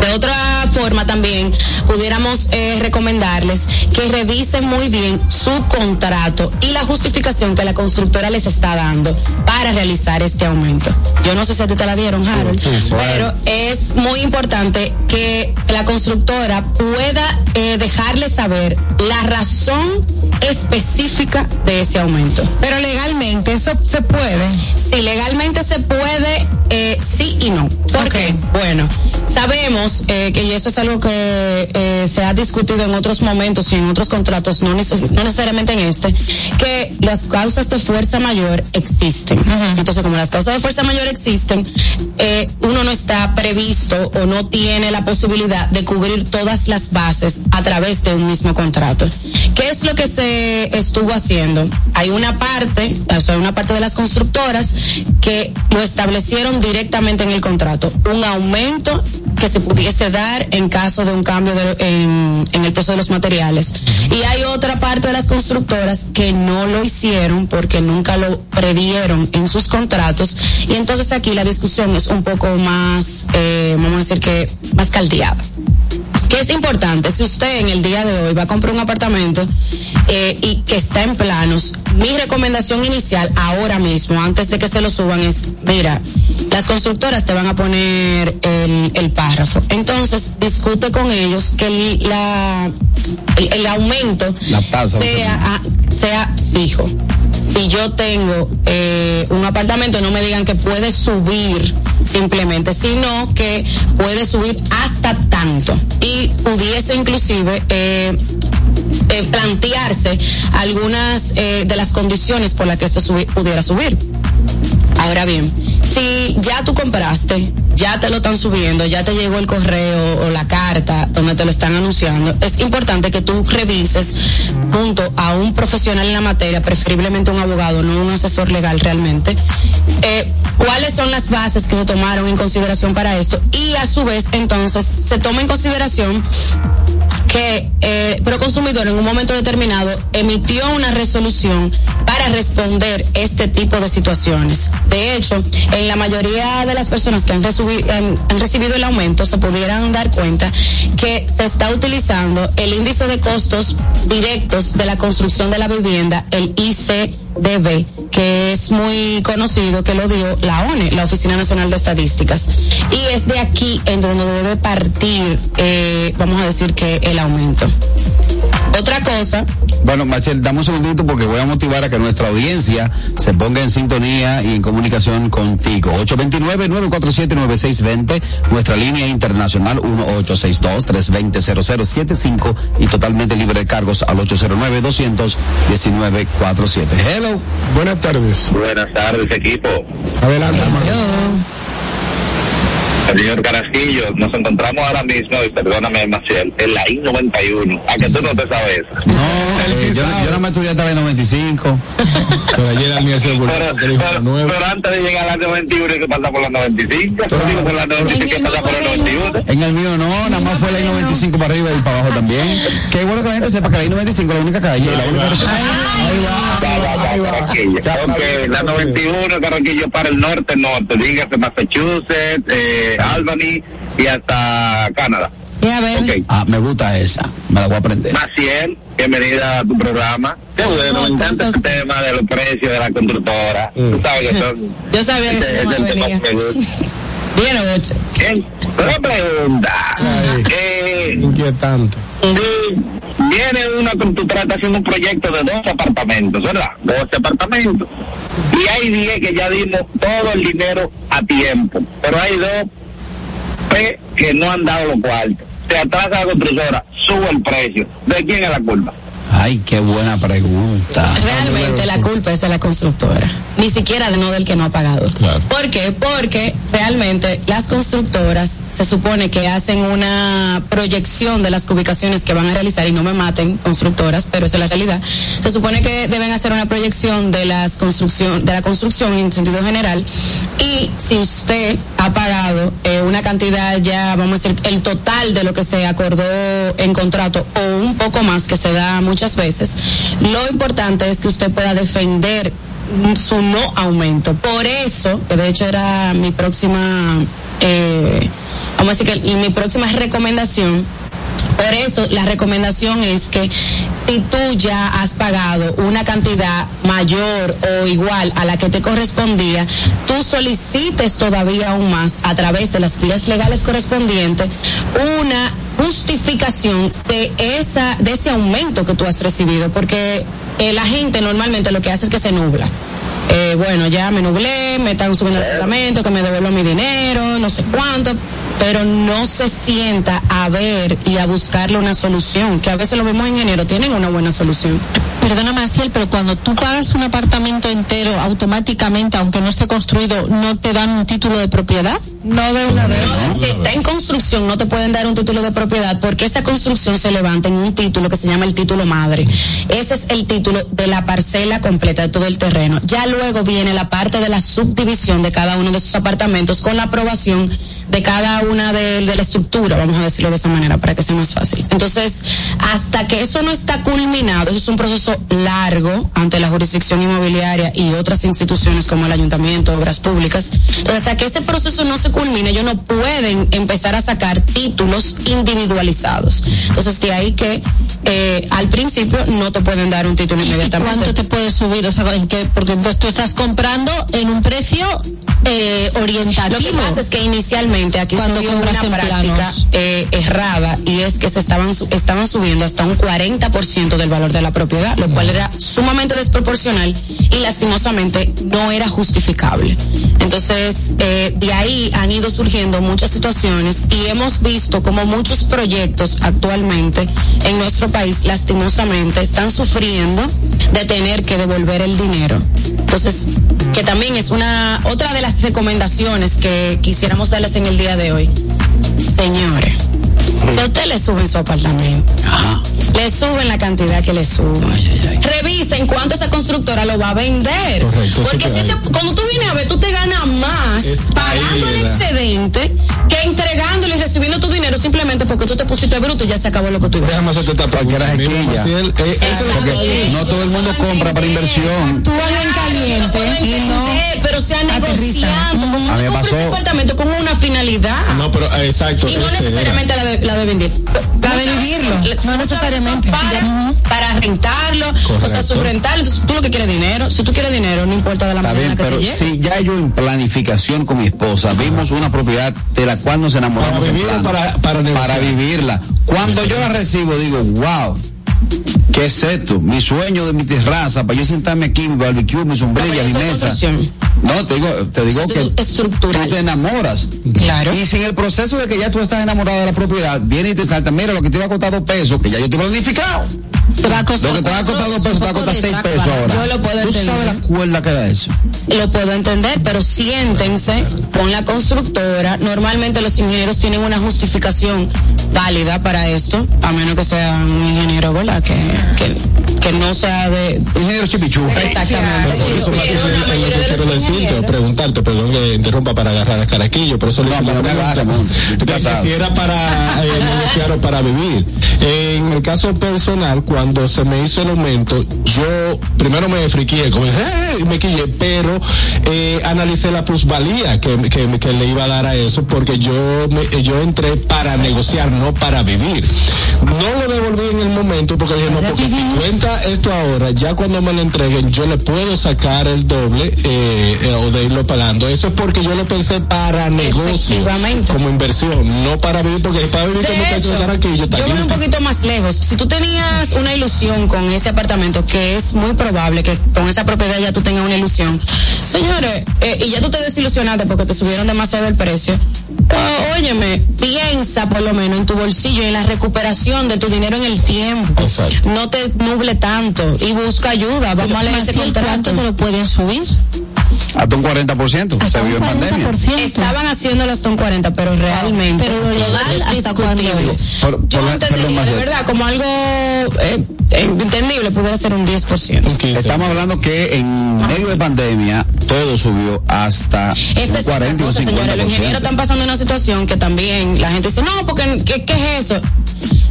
De otra forma también pudiéramos eh, recomendarles que revisen muy bien su contrato y la justificación que la constructora les está dando para realizar este aumento. Yo no sé si a ti te la dieron, Harold, pero es muy importante que la constructora pueda eh, dejarle saber la razón específica de ese aumento. Pero legalmente eso se puede. Si legalmente se puede, eh, sí y no. ¿Por qué? Bueno, sabemos eh, que y eso es algo que eh, se ha discutido en otros momentos y en otros contratos, no, no necesariamente en este, que las causas de fuerza mayor existen. Entonces, como las causas de fuerza mayor existen, eh, uno no está previsto o no tiene la posibilidad de cubrir todas las bases a través de un mismo contrato. ¿Qué es lo que se estuvo haciendo? Hay una parte, o sea, una parte de las constructoras que lo establecieron directamente en el contrato, un aumento que se pudiese dar en caso de un cambio de- en, el precio de los materiales. Y hay otra parte de las constructoras que no lo hicieron porque nunca lo previeron en sus contratos. Y entonces aquí la discusión es un poco más, eh, vamos a decir que, más caldeada. ¿Qué es importante? Si usted en el día de hoy va a comprar un apartamento eh, y que está en planos, mi recomendación inicial ahora mismo, antes de que se lo suban, es, mira, las constructoras te van a poner el, el párrafo. Entonces, discute con ellos que el, la, el, el aumento La tasa, sea, ah, sea fijo. Si yo tengo eh, un apartamento, no me digan que puede subir simplemente, sino que puede subir hasta tanto. Y pudiese inclusive eh, eh, plantearse algunas eh, de las condiciones por las que se subi- pudiera subir. Ahora bien, si ya tú compraste, ya te lo están subiendo, ya te llegó el correo o la carta donde te lo están anunciando, es importante que tú revises junto a un profesional en la materia, preferiblemente un abogado, no un asesor legal realmente, eh, cuáles son las bases que se tomaron en consideración para esto y a su vez entonces se toma en consideración que eh, Proconsumidor en un momento determinado emitió una resolución para responder este tipo de situaciones. De hecho, en la mayoría de las personas que han, recibido el aumento se pudieran dar cuenta que se está utilizando el índice de costos directos de la construcción de la vivienda, el ICDB, que es muy conocido, que lo dio la ONE, la Oficina Nacional de Estadísticas. Y es de aquí en donde debe partir, eh, vamos a decir que el aumento. Otra cosa, Bueno, Marcel, dame un segundito porque voy a motivar a que nuestra audiencia se ponga en sintonía y en comunicación contigo. 829-947-9620, nuestra línea internacional 1862-320-0075 y totalmente libre de cargos al 809-200-1947. Hello. Buenas tardes. Buenas tardes, equipo. Adelante. Señor Carasquillo, nos encontramos ahora mismo, y perdóname, Maciel, en la I-91. ¿A que tú no te sabes? Eh, yo, yo no me estudié hasta el 95. Pero ayer al día seguro. Pero, pero, pero antes de llegar a la 91 hay que pasar por la 95. Pero digo, por la 95 hay que pasar por la 91. En el mío no, nada más fue la I-95 para arriba y para abajo también. Qué bueno que la gente sepa que la I-95 es la única calle. La única... Carraquillo. Ok, la 91, Carraquillo para el norte, norte. Dígase Massachusetts, eh, Albany y hasta Canadá. Ok. Ah, me gusta esa. Me la voy a aprender. Maciel, bienvenida a tu programa. Qué bueno, me encanta el tema de los precios de la constructora. Tú sabes que son... Yo sabía que Ese ese es tema el tema venía. que me gusta. Bien, ocho. Bien, una pregunta. Eh, Inquietante. viene una constructora está haciendo un proyecto de dos apartamentos, ¿verdad? 12 apartamentos. Y hay 10 que ya dimos todo el dinero a tiempo, pero hay dos Que no han dado los cuartos. Se atrasa la constructora, sube el precio. ¿De quién es la culpa? Ay, qué buena pregunta. Realmente la culpa es de la constructora, ni siquiera de no del que no ha pagado. ¿Por qué? Porque realmente las constructoras se supone que hacen una proyección de las ubicaciones que van a realizar y no me maten constructoras, pero esa es la realidad. Se supone que deben hacer una proyección de las construcción de la construcción en sentido general y si usted ha pagado eh, una cantidad ya vamos a decir el total de lo que se acordó en contrato o un poco más que se da muchas veces, lo importante es que usted pueda defender su no aumento. Por eso, que de hecho era mi próxima, eh, vamos a decir que mi próxima recomendación, por eso la recomendación es que si tú ya has pagado una cantidad mayor o igual a la que te correspondía, tú solicites todavía aún más a través de las vías legales correspondientes una justificación de esa de ese aumento que tú has recibido, porque eh, la gente normalmente lo que hace es que se nubla. Eh, bueno, ya me nublé, me están subiendo el apartamento, que me devuelvan mi dinero, no sé cuánto, pero no se sienta a ver y a buscarle una solución, que a veces los mismos ingenieros tienen una buena solución. Perdona Marcial, pero cuando tú pagas un apartamento entero automáticamente, aunque no esté construido, ¿no te dan un título de propiedad? No de una vez. Si está en construcción, no te pueden dar un título de propiedad porque esa construcción se levanta en un título que se llama el título madre. Ese es el título de la parcela completa de todo el terreno. Ya luego viene la parte de la subdivisión de cada uno de esos apartamentos con la aprobación de cada una de, de la estructura, vamos a decirlo de esa manera para que sea más fácil. Entonces, hasta que eso no está culminado, eso es un proceso largo ante la jurisdicción inmobiliaria y otras instituciones como el ayuntamiento, obras públicas. Entonces, hasta que ese proceso no se culmine, ellos no pueden empezar a sacar títulos individualizados. Entonces, de ahí que eh, al principio no te pueden dar un título inmediatamente. ¿Cuánto te puedes subir? O sea, ¿en qué? Porque entonces tú estás comprando en un precio eh, orientativo. Lo que pasa es que inicialmente aquí Cuando se dio una práctica eh, errada y es que se estaban estaban subiendo hasta un 40% del valor de la propiedad, lo cual era sumamente desproporcional y lastimosamente no era justificable. Entonces, eh, de ahí han ido surgiendo muchas situaciones y hemos visto como muchos proyectos actualmente en nuestro país lastimosamente están sufriendo de tener que devolver el dinero. Entonces, que también es una otra de las recomendaciones que quisiéramos darles en el día de hoy. Señores, si a usted le suben su apartamento, le suben la cantidad que le suben, revisen cuánto esa constructora lo va a vender. Correcto, Porque si vale. cuando tú vienes a ver, tú te ganas más Es pagando ahí, el excedente que entregándole y recibiendo tu dinero simplemente porque tú te pusiste bruto y ya se acabó lo que tú ibas. Déjame hacerte esta pregunta. Se eh, Porque no todo el mundo compra para inversión. Actúan en caliente y no. Eh, pero sea negociando. A mí me pasó- apartamento con una finalidad. No, pero eh, exacto. Y no necesariamente la de, la de vender. La de vivirlo, no necesariamente. Para, para rentarlo, o sea, Correcto. subrentarlo. Entonces, tú lo que quieres dinero. Si tú quieres dinero, no importa de la Está manera bien, que pero te llegue. si ya yo en planificación con mi esposa vimos una propiedad de la cual nos enamoramos Para en vivir o plano, para- vivirla. Cuando yo la recibo digo, wow, ¿qué es esto? Mi sueño de mi terraza, para yo sentarme aquí, mi barbecue, mi sombrilla, mi mesa. No, te digo, te digo que estructural. tú te enamoras. Claro. Y si en el proceso de que ya tú estás enamorado de la propiedad, viene y te salta, mira lo que te iba a costar dos pesos, que ya yo te he planificado. Te va a costar. Lo que te va a costar dos pesos, te va a costar seis pesos ahora. Yo lo puedo Tú entender. sabes la cuerda que da eso. Lo puedo entender, pero siéntense con la constructora. Normalmente los ingenieros tienen una justificación válida para esto, a menos que sea un ingeniero, ¿verdad? Que, que, que no sea de... Ingeniero Chipichú. Exactamente. Por eso, Pero es lo que quiero decirte preguntarte, perdón que interrumpa para agarrar a Caraquillo, por eso le No, hice la pero pregunta. si era para eh, negociar o para vivir. En el caso personal, cuando cuando se me hizo el aumento, yo primero me friqué, dije, "Eh", y me quillé, pero eh, analicé la plusvalía que, que, que le iba a dar a eso, porque yo, me- yo entré para negociar, no para vivir. No lo devolví en el momento, porque dije, no, porque si cuenta esto ahora, ya cuando me lo entreguen, yo le puedo sacar el doble eh, eh, o de irlo pagando. Eso es porque yo lo pensé para negocio, como inversión, no para vivir, porque para vivir De como hecho, Carraquillo, está yo voy un poquito más lejos. Si tú tenías una ilusión con ese apartamento, que es muy probable que con esa propiedad ya tú tengas una ilusión, señores, eh, y ya tú te desilusionaste porque te subieron demasiado el precio, eh, óyeme, piensa por lo menos en tu bolsillo y en la recuperación de tu dinero en el tiempo. No te nuble tanto y busca ayuda. Vamos a leer ese Maciel, contrato. ¿cuánto te lo pueden subir? Hasta un 40% se vio en pandemia. Estaban haciéndolo hasta un 40, pero realmente. Pero lo legal, ¿hasta cuándo es? Por- por- Yo perdón, entendería, de verdad, como algo eh, eh, entendible, pudiera ser un 10%. Estamos hablando que en medio de pandemia todo subió hasta Esa un es otra 40 o cosa, señores. Los ingenieros 50%. están pasando una situación que también la gente dice, no, porque ¿qué, qué es eso?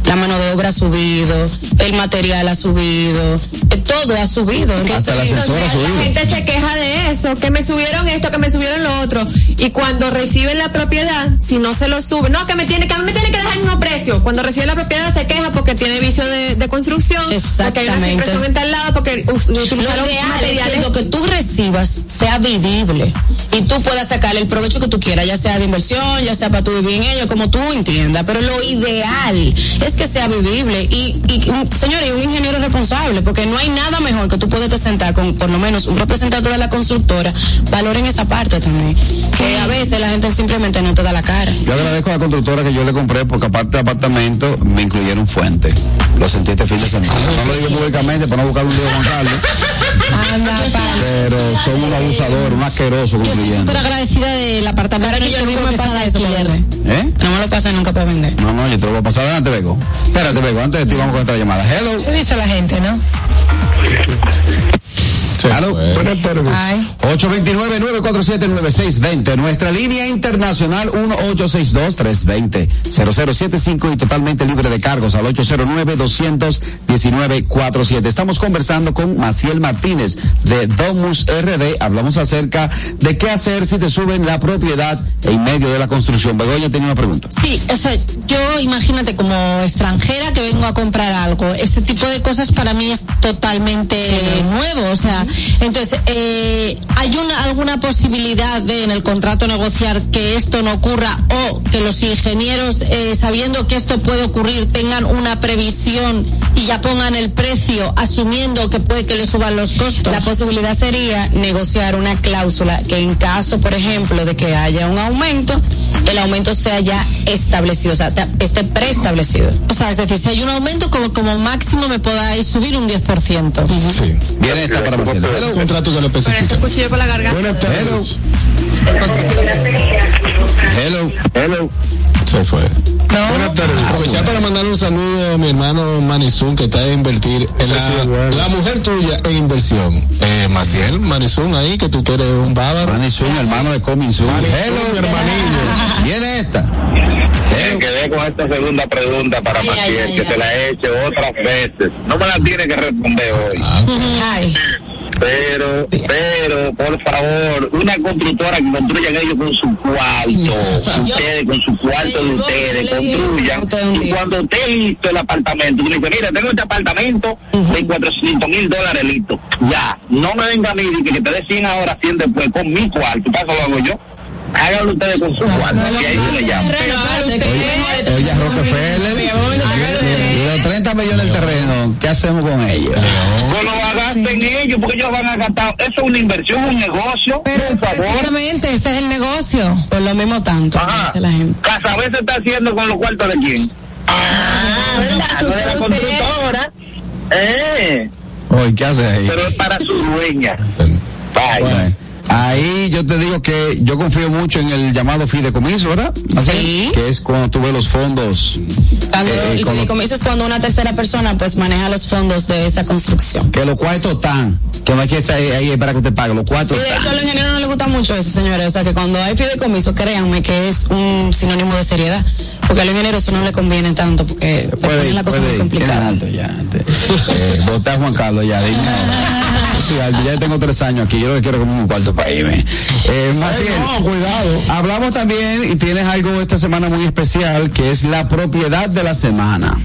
La mano de obra ha subido, el material ha subido, eh, todo ha subido. Entonces, Hasta el ascensor ha subido. La gente se queja de eso, que me subieron esto, que me subieron lo otro. Y cuando reciben la propiedad, si no se lo suben, no, que me tiene, que a mí me tiene que dejar el mismo precio. Cuando reciben la propiedad se queja porque tiene vicio de, de construcción, porque hay una filtración en tal lado, porque Lo utilizaron ideal es que materiales. lo que tú recibas sea vivible y tú puedas sacarle el provecho que tú quieras, ya sea de inversión, ya sea para tu vivir en ello, como tú entiendas. Pero lo ideal es que sea vivible y, y señores, y un ingeniero responsable, porque no hay nada mejor que tú puedes te sentar con por lo menos un representante de la constructora, valoren esa parte también. Que a veces la gente simplemente no te da la cara. Yo agradezco a la constructora que yo le compré porque aparte de apartamento me incluyeron fuente. Lo sentí este fin de semana. No lo digo públicamente para no buscar un lío con Carlos. Pero son un abusador, un asqueroso Yo estoy súper agradecida del apartamento Claro que yo nunca me pasa eso. ¿Eh? No me lo pasa nunca para vender. No, no, yo te lo voy a pasar adelante, Bego. Espérate, Bego, antes de ti vamos con otra llamada. Hello. ¿Qué dice la gente, no? Aló. Buenas tardes. 829-947-9620. Nuestra línea internacional 1862-320-0075 y totalmente libre de cargos al 809-219-47. Estamos conversando con Maciel Martínez de Domus RD. Hablamos acerca de qué hacer si te suben la propiedad en medio de la construcción. Begoña tenía una pregunta. Sí, o sea, yo imagínate como extranjera que vengo a comprar algo, este tipo de cosas para mí es totalmente nuevo, o sea, entonces, eh, ¿hay una, alguna posibilidad de en el contrato negociar que esto no ocurra o que los ingenieros, eh, sabiendo que esto puede ocurrir, tengan una previsión y ya pongan el precio asumiendo que puede que le suban los costos? La posibilidad sería negociar una cláusula que en caso, por ejemplo, de que haya un aumento, el aumento sea ya establecido, o sea, esté preestablecido. O sea, es decir, si hay un aumento, como, como máximo me podáis subir un 10%. Sí. Viene esta para Maciel. El contrato que lo especifica. Ese cuchillo por la garganta. Buenas tardes. Hello. Hello. Se fue. Buenas tardes. Aprovechar para mandar un saludo a mi hermano Manizun que está a invertir en la, la mujer tuya en inversión. Eh, Maciel, Manizun ahí que tú quieres un bávaro. Manizun, hermano de Cominsun. Hello, hermanillo. Viene esta. Me quedé con esta segunda pregunta para Ay, Maciel, ay, ay, que ay. se la he hecho otras veces. No me la tiene que responder hoy. Ay. Pero, pero, por favor, una constructora que construyan ellos con su cuarto, ustedes con su cuarto de ustedes, construyan. Y cuando esté listo el apartamento, tú dices, mira, tengo este apartamento de 400 mil dólares listo. Ya, no me venga a mí y que, que te dé 100 ahora, 100 después, con mi cuarto, ¿para eso lo hago yo? Háganlo ustedes con su cuarto, y ahí se le llama. Oye, Rockefeller. Los 30 millones del terreno, ¿qué hacemos con ellos? Pues lo gasten ellos, porque ellos van a gastar. Eso es una inversión, un negocio. Pero precisamente ese es el negocio. Por lo mismo tanto, Ajá. dice la gente. Casabé se está haciendo con los cuartos de quién? Ah, ¿verdad? No de la constructora. Eh, Oye, ¿qué haces ahí? pero es para su dueña. Bye. Bueno, ahí yo te digo que yo confío mucho en el llamado fideicomiso, ¿verdad? Sí. Que es cuando tú ves los fondos. Cuando eh, el con lo- fideicomiso es cuando una tercera persona pues maneja los fondos de esa construcción. que los cuartos están. Que no hay que estar ahí, para que usted pague. Los Sí, cuartos de hecho a los ingenieros no les gusta mucho eso, señores. O sea que cuando hay fideicomiso, créanme que es un sinónimo de seriedad. porque a los ingenieros eso no le conviene tanto, porque ponen la cosa muy complicada. ya. Te- eh, Juan Carlos ya, dime. Sí, ya tengo tres años aquí, yo lo que quiero como un cuarto irme. Eh, Maciel, no, cuidado. hablamos también y tienes algo esta semana muy especial que es la propiedad de la semana.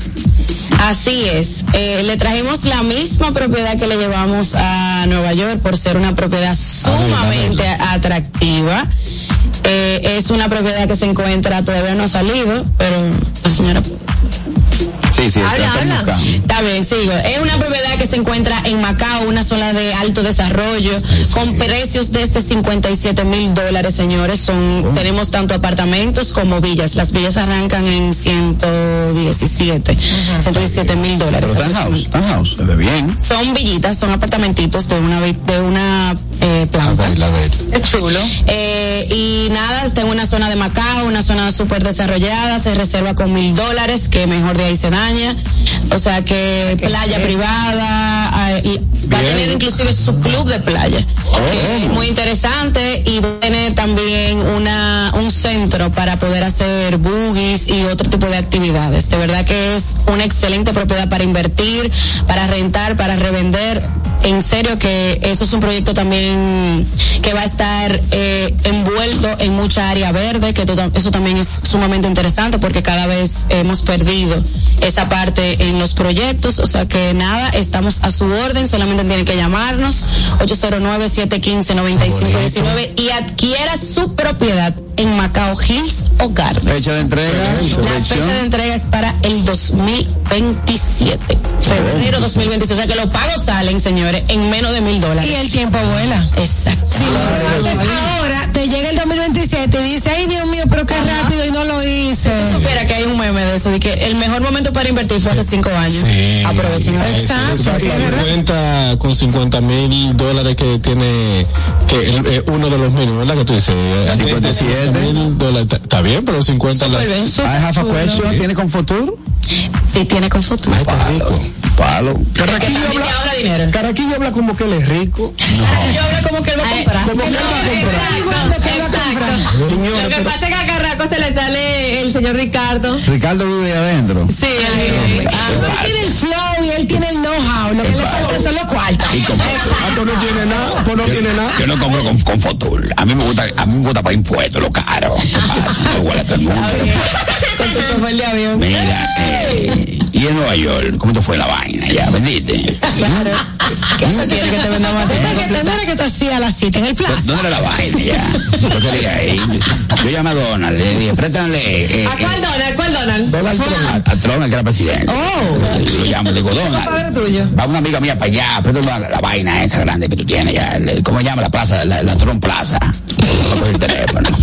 Así es. Eh, le trajimos la misma propiedad que le llevamos a Nueva York por ser una propiedad sumamente atractiva. Eh, es una propiedad que se encuentra, todavía no ha salido, pero la señora Sí, sí, Habla, está habla. Está bien, sigo. Es una propiedad que se encuentra en Macao, una zona de alto desarrollo, con precios desde 57 mil dólares, señores. Son, tenemos tanto apartamentos como villas. Las villas arrancan en 117, 117 mil dólares. Pero está en house, está en house, se ve bien. Son villitas, son apartamentitos de una de una eh, planta. Es chulo. Eh, nada, está en una zona de Macao, una zona súper desarrollada, se reserva con mil dólares, que mejor de ahí se daña. O sea que playa privada, ah, y va a tener inclusive su club de playa, muy interesante, y tener también una, un centro para poder hacer boogies y otro tipo de actividades. De verdad que es una excelente propiedad para invertir, para rentar, para revender. En serio que eso es un proyecto también que va a estar eh, envuelto en mucha área verde, que eso también es sumamente interesante porque cada vez hemos perdido esa parte en los proyectos. O sea que nada, estamos a su orden, solamente tienen que llamarnos 809-715-9519 y adquiera su propiedad en Macao Hills o Gardens. Fecha de entrega, La fecha de entrega es para el 2027. Febrero 2027. O sea que los pagos salen, señores, en menos de mil dólares. Y el tiempo vuela. Exacto. Si lo haces ahora, te llega el 2027 y dice, ay Dios mío, pero qué rápido y no lo hice. Si supiera que hay un meme de eso, de que el mejor momento para invertir fue hace cinco años. Aprovechen. ahora. Exacto. Y 50 con 50 mil dólares que tiene que el- eh, uno de los mínimos, ¿verdad? Que tú dices, eh, 57 mil dólares. Está- Está bien, pero 50 la- Súper bien, súper I have a chulo. question. ¿Tiene con futuro? Sí, tiene con futuro. Palo. Palo. Carraquillo Que habla, ahora dinero. Carraquillo habla como que él es rico. Yo hablo como que él va a comprar. Como que él va a comprar. Lo que pasa es que a Carraco se le sale el señor Ricardo. Ricardo vive ahí adentro. Sí, él. Ah, él tiene el flow y él tiene el know-how. Lo que le falta son los cuartos. Ah, pues no tiene nada, pues no tiene nada. Yo no compro con, con Fotul. A mí me gusta, a mí me gusta para impuestos, lo caro. Igual a todo el mundo. Con tu chofer de avión. Mira, eh, y en Nueva York, ¿cómo te fue la vaina? Ya, vendiste. Claro. ¿Qué te tiene que te venda más? Que tener que te hacía a las 7 en el plaza. ¿Dónde era la vaina ya? Yo quería ahí. Yo llamé a Donald, le dije, préstale. Eh, ¿A cuál Donald? ¿Cuál Donald? Donald eh, a, a Trump, el que era presidente. Oh. Yo lo llamo, le digo, Padre Donald. tuyo. Va una amiga mía para allá, préstale la, la vaina esa grande que tú tienes ya. ¿Cómo se llama la plaza? La, la Trump Plaza. No el teléfono.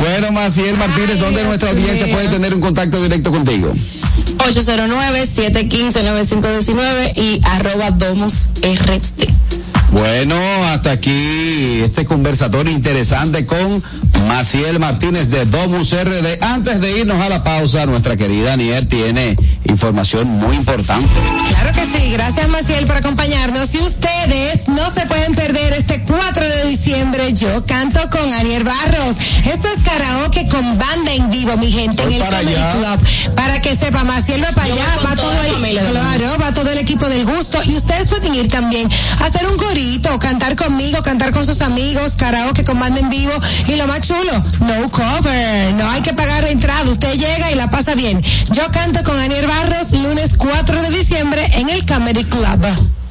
Bueno, Maciel Martínez, ¿dónde nuestra audiencia puede tener un contacto directo contigo? 809-715-9519 y arroba Domus RT. Bueno, hasta aquí este conversatorio interesante con Maciel Martínez de Domus RD. Antes de irnos a la pausa, nuestra querida Aniel tiene información muy importante. Claro que sí, gracias Maciel por acompañarnos. Y ustedes no se pueden perder este 4 de diciembre. Yo canto con Aniel Barros. Esto es karaoke con banda en vivo, mi gente, Voy en el Comedy. Club. Para que sepa, Maciel va para Yo allá, va todo el, claro, va todo el equipo del gusto. Y ustedes pueden ir también a hacer un cantar conmigo, cantar con sus amigos, karaoke con banda en vivo. Y lo más chulo, no cover, no hay que pagar entrada. Usted llega y la pasa bien. Yo canto con Aniel Barros lunes 4 de diciembre en el Comedy Club.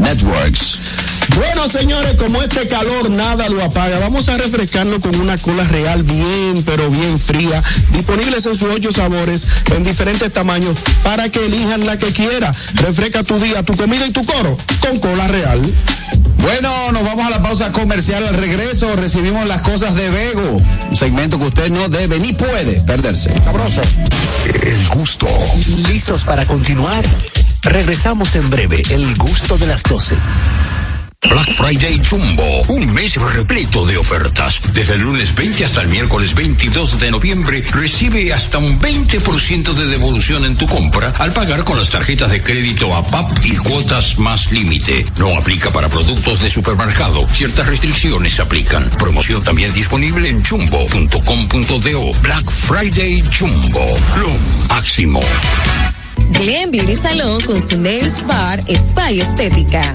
Networks. Bueno, señores, como este calor nada lo apaga, vamos a refrescarnos con una cola real bien, pero bien fría, disponibles en sus ocho sabores, en diferentes tamaños, para que elijan la que quiera. Refresca tu día, tu comida y tu coro con cola real. Bueno, nos vamos a la pausa comercial. Al regreso recibimos las cosas de Bego, un segmento que usted no debe ni puede perderse. Sabroso. El gusto. ¿Listos para continuar? Regresamos en breve, el gusto de las 12. Black Friday Jumbo, un mes repleto de ofertas. Desde el lunes 20 hasta el miércoles 22 de noviembre, recibe hasta un 20% de devolución en tu compra al pagar con las tarjetas de crédito APAP y cuotas más límite. No aplica para productos de supermercado. Ciertas restricciones aplican. Promoción también disponible en jumbo.com.do. Black Friday Jumbo, lo máximo. Glen Beauty Salon con su Nails Bar Spa y Estética.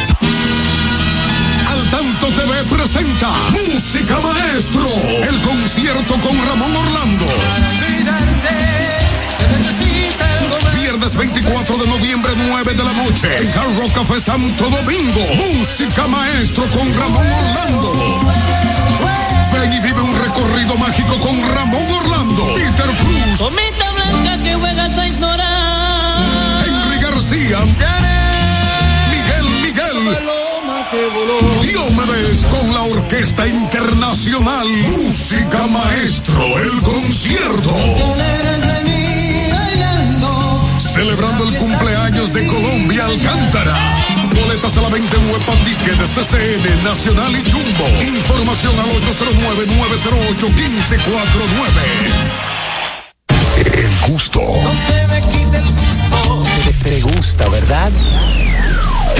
TV presenta Música Maestro, el concierto con Ramón Orlando. Viernes 24 de noviembre, 9 de la noche, en Hard Rock Café Santo Domingo. Música Maestro con Ramón Orlando. Ven y vive un recorrido mágico con Ramón Orlando, Peter Cruz, Comita blanca que juegas a ignorar. Henry García, Miguel Miguel. Diomedes con la Orquesta Internacional Música Maestro, el concierto. Celebrando el cumpleaños de Colombia Alcántara. Boletas a la venta en Huepa Ticket de CCN, Nacional y Jumbo. Información al 809-908-1549. El gusto. Te, te gusta, ¿verdad?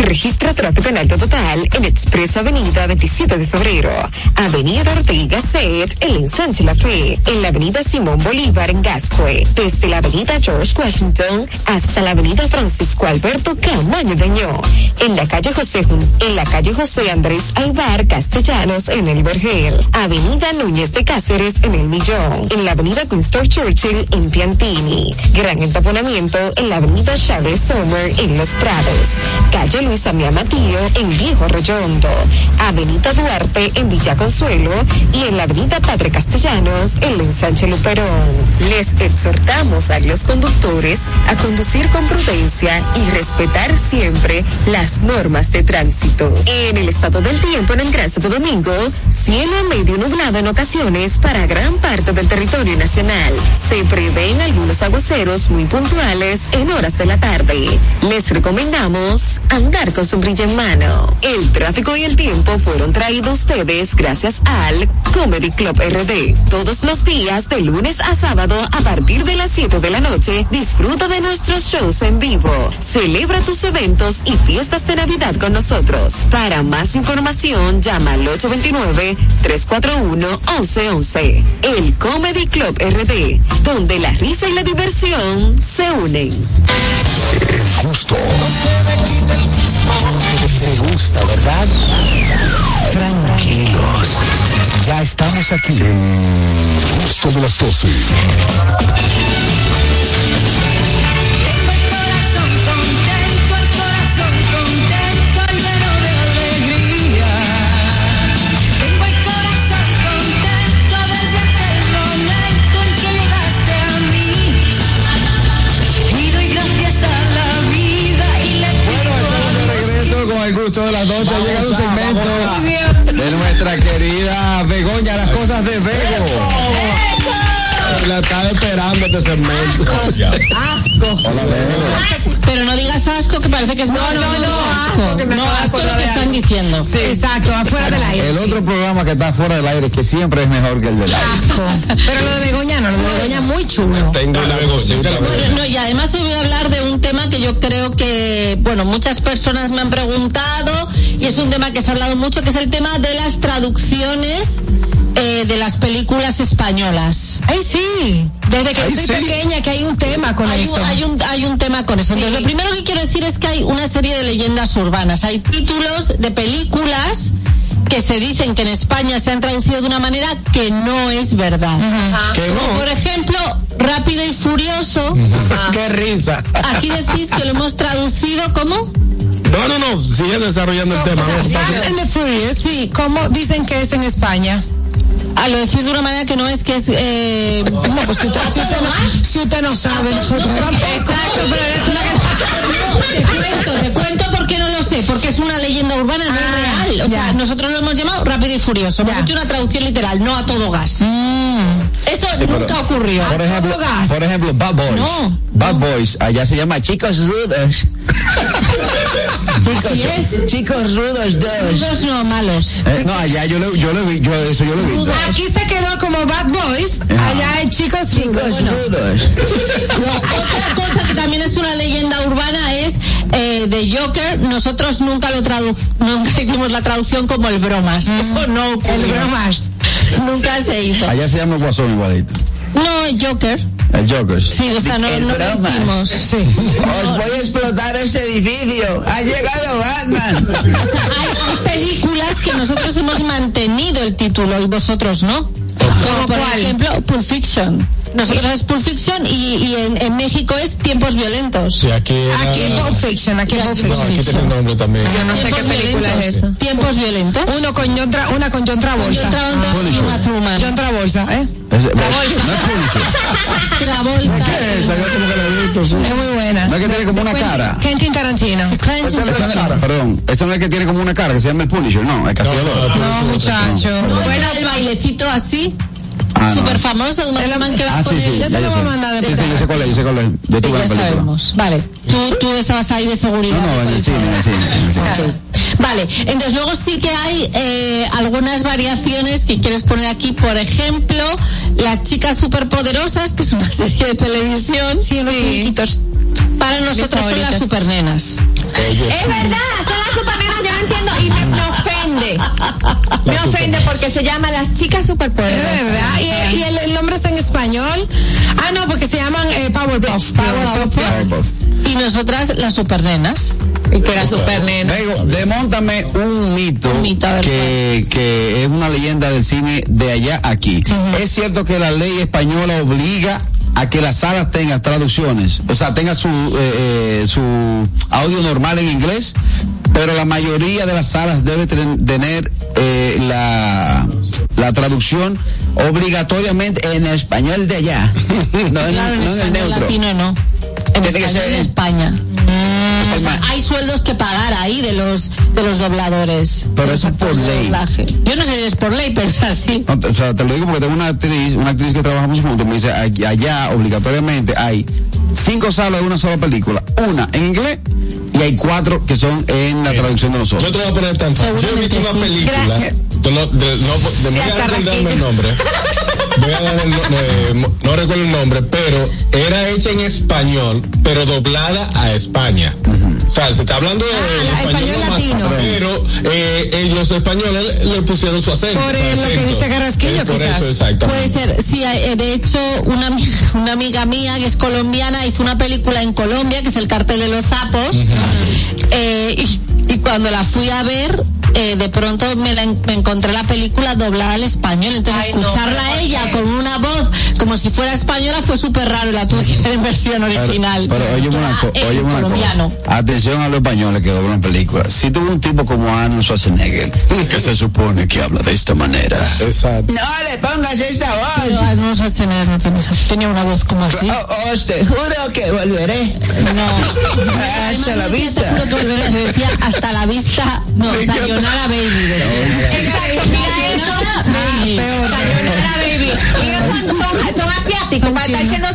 Registra tráfico en alto total en Expreso Avenida 27 de Febrero, Avenida Ortega Set, el ensanche La Fe, en la Avenida Simón Bolívar en Gascue, desde la Avenida George Washington hasta la Avenida Francisco Alberto Camaño Deñó, en la calle José en la calle José Andrés Aibar Castellanos en el Vergel, Avenida Núñez de Cáceres en el Millón, en la Avenida Winston Churchill en Piantini, gran entaponamiento en la Avenida Chávez Sommer en Los Prados, calle Luis Amía Matío en Viejo Arroyondo, Avenida Duarte en Villa Consuelo y en la Avenida Padre Castellanos en la Ensanche Luperón. Les exhortamos a los conductores a conducir con prudencia y respetar siempre las normas de tránsito. En el estado del tiempo en el Gran Santo Domingo, Cielo medio nublado en ocasiones para gran parte del territorio nacional. Se prevén algunos aguaceros muy puntuales en horas de la tarde. Les recomendamos andar con su brillo en mano. El tráfico y el tiempo fueron traídos ustedes gracias al Comedy Club RD. Todos los días de lunes a sábado a partir de las 7 de la noche disfruta de nuestros shows en vivo. Celebra tus eventos y fiestas de Navidad con nosotros. Para más información llama al 829-341-1111. El Comedy Club RD, donde la risa y la diversión se unen. El gusto. Te gusta, ¿verdad? Tranquilos. Ya estamos aquí. El gusto de las 12. El gusto de las 12. Ha llegado un segmento de nuestra querida Begoña. La estaba esperando este segmento. Pero no digas asco, que parece que es no, no, no, asco. No, asco lo que están diciendo. Exacto, afuera del aire. El otro programa que está fuera del aire, que siempre es mejor que el del aire. Pero lo de Begoña no, lo de Begoña es muy chulo. Tengo una no, y además hoy voy a hablar de un tema que yo creo que, bueno, muchas personas me han preguntado y es un tema que se ha hablado mucho, que es el tema de las traducciones eh, de las películas españolas. Ay, sí. Desde que Ay, soy sí. pequeña que hay un tema con hay, eso. Un, hay, un, hay un tema con eso. Entonces, lo primero que quiero decir es que hay una serie de leyendas urbanas. Hay títulos de películas que se dicen que en España se han traducido de una manera que no es verdad. Que no. Como, Por ejemplo, Rápido y Furioso. Qué risa. Aquí decís que lo hemos traducido como No, no, no. Sigue desarrollando el tema. O sea, Fast and the Furious, sí. ¿Cómo dicen que es en España? Ah, lo decís de una manera que no es que es. Eh... No, pues si usted, si usted no, si usted no sabe, nosotros. Exacto, pero es una te cuento, te cuento lo sé, porque es una leyenda urbana, no Ah, es real. O sea, ya. nosotros lo hemos llamado Rápido y Furioso. Hemos hecho una traducción literal, no a todo gas. Eso pero- nunca ocurrió. Por ejemplo, gas. por ejemplo, Bad Boys. No. Bad Boys, allá se llama Chicos Rudos. Así es. Chicos Rudos 2. Rudos no malos. Eh, no, allá yo lo, yo lo vi, yo eso yo lo vi. Rudos. Aquí se quedó como Bad Boys, Ajá. allá hay chicos Chicos Bueno, Rudos. Otra cosa que también es una leyenda urbana es eh, de Joker. Nosotros nunca lo tradu nunca hicimos la traducción como el bromas. Eso no ocurrió. El bromas. Nunca se hizo. Allá se llama el Guasón igualito. No, el Joker. El Joker. Sí, o sea, no, El no lo hicimos. Sí. Os voy a explotar ese edificio. Ha llegado Batman. O sea, hay, hay películas que nosotros hemos mantenido el título y vosotros no. Como por cuál? ejemplo, Pulp Fiction. Nosotros es Pulp Fiction y, y en, en México es Tiempos Violentos. Sí, aquí era- Aquí Pulp Fiction, aquí Pulp No, Fiction. aquí tiene un nombre también. Yo no sé qué Tiempos película violentos. es esa. Tiempos violentos. Uno con John Tra- una con John Travolta. John Travolta y Uma Thurman. John Travolta, ¿eh? Ese- no es Punisher. Travolta. ¿Qué es? Yo como que lo he visto, sí. Es muy buena. No es que tiene como una cara. Quentin Tarantino. No es- Tarantino. Perdón, ese no es que tiene como una cara, que se llama el Punisher, no, el castigador. No, muchacho. Bueno, el bailecito así, Ah, no. súper famoso, de un man que va Ah, sí, sí. ya te lo yo voy a mandar de Sí, sí, yo sé cuál es, yo sé cuál es. Yo Sí, tuve ya sabemos. Vale. Tú, tú estabas ahí de seguridad. No, no, en el cine, en el cine. en el cine. Ok. Vale, entonces luego sí que hay eh, algunas variaciones que quieres poner aquí. Por ejemplo, Las Chicas Superpoderosas, que es una serie de televisión. Sí, unos muñequitos. Para nosotros son las supernenas. Es verdad, son las supernenas, yo no entiendo y me, me ofende. Me ofende porque se llama las chicas Es superpoderosas. verdad. ¿Y, y el, el nombre está en español? Ah, no, porque se llaman eh, Powerpuff. Powerpuff. Powerpuff. Y nosotras las supernenas. Y que era supernena. Vego, demóntame un mito, Un mito, ver, que, que es una leyenda del cine de allá aquí. Es cierto que la ley española obliga a que las salas tengan traducciones, o sea, tenga su, eh, eh, su audio normal en inglés, pero la mayoría de las salas debe ten- tener eh, la, la traducción obligatoriamente en español de allá, no, en- Claro, en no en el neutro. latino no. En Tiene que español ser- de España. O sea, hay sueldos que pagar ahí de los de los dobladores. Pero eso es por ley. doblaje. Yo no sé si es por ley, pero es así. No, o sea, te lo digo porque tengo una actriz, una actriz que trabajamos juntos, me dice, "Aquí- allá obligatoriamente hay cinco salas de una sola película, una en inglés y hay cuatro que son en la traducción de Yo nosotros. te voy a poner tan fácil. Yo he visto una película. no, de, no, de- no voy a el nombre. Eh, no recuerdo el nombre, pero era hecha en español, pero doblada a España. O sea, se está hablando de Ah, español nomás, latino. pero eh, ellos españoles le pusieron su acento. Por, eh, lo que dice Carrasquillo, Eh, Por quizás. eso, exacto. Puede ser, sí, eh, de hecho, una, una amiga mía que es colombiana hizo una película en Colombia, que es El cartel de los sapos, eh, y, y cuando la fui a ver, eh, de pronto me, la me encontré la película doblada al español, entonces Ay, no, escucharla a ella con una voz como si fuera española fue súper raro la tuve en versión original. Pero, pero óyeme una, en óyeme una colombiano. Atención a los españoles que doblan películas. Si tuvo un tipo como Arnold Schwarzenegger, que se supone que habla de esta manera. Exacto. No le pongas esa Pero voz. Arnold Schwarzenegger no tiene esa- tenía una voz como así. Oh, os te juro que volveré. No. Hasta la vista. te juro que volveré, decía hasta la vista. No, sayonara baby. Exacto, mira eso. Baby. Ellos son, son, son asiáticos. Para estar diciendo.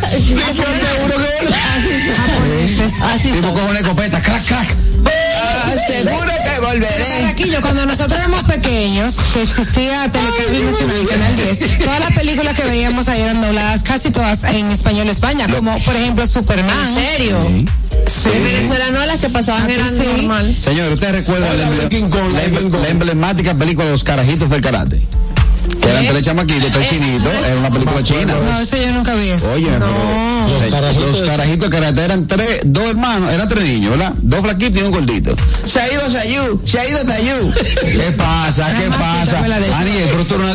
Así Tipo son. con una escopeta, crack, crack. Ah, seguro que volveré. Carraquillo, cuando nosotros éramos pequeños, que existía Telecable Nacional, Canal 10, todas las películas que veíamos ahí eran dobladas casi todas en español España, como por ejemplo Superman. ¿En serio? Sí. En Venezuela no, las que pasaban Aquí eran sí. normal. Señor, ¿usted recuerda la, de la de emblemática película Los Carajitos del Karate? Que eran tres chamaquitos, tres chinitos, era una película china. No, eso yo nunca vi eso. Oye, pero Los eh, carajitos los de- carajitos de karate eran tres, dos hermanos, eran tres niños, ¿verdad? Dos flaquitos y un gordito. Se ha ido Sayú, se ha ido Tayú. ¿Qué pasa? ¿Qué pasa? Aniel, pero tú, no-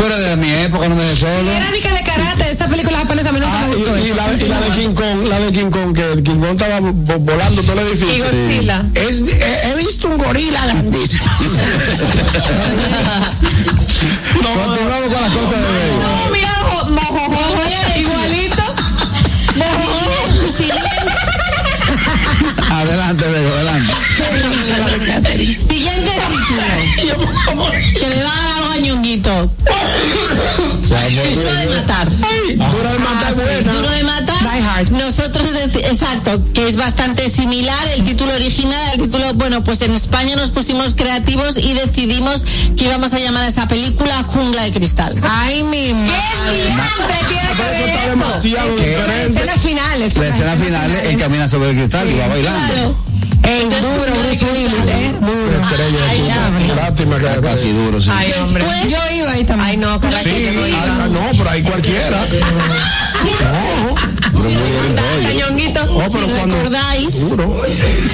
tú eres de mi época, no de solo. Era dica de karate, esa película japonesa a mí nunca Ah, me gustó y, y la, y la de King Kong, la de King Kong, que King Kong estaba vo- volando todo el edificio. Y Godzilla. Es- he, he visto un gorila grandísimo. Continuamos con las cosas de Bey. No, mira, igualito. Adelante, Bey, adelante. Título. Que le va a dar algo a Ñonguito. Duro de matar. Dura de matar. Duro de matar. Die Hard. Nosotros, exacto, que es bastante similar el título original, el título, bueno, pues en España nos pusimos creativos y decidimos que íbamos a llamar a esa película Jungla de Cristal. Ay, mi madre. Diantre, tiene que Eso ver está eso. demasiado La escena final. es La escena final es que camina sobre el cristal y va bailando. Claro. El duro, Bruce Willis, ¿eh? Duro. Estrella de Ay. Lástima que Está casi duro, sí. Ay, hombre. Yo iba ahí también. Ay, no, Sí, yo no iba. ah, no, pero ahí cualquiera. Ñonguito. No, pero si cuando recordáis, duro.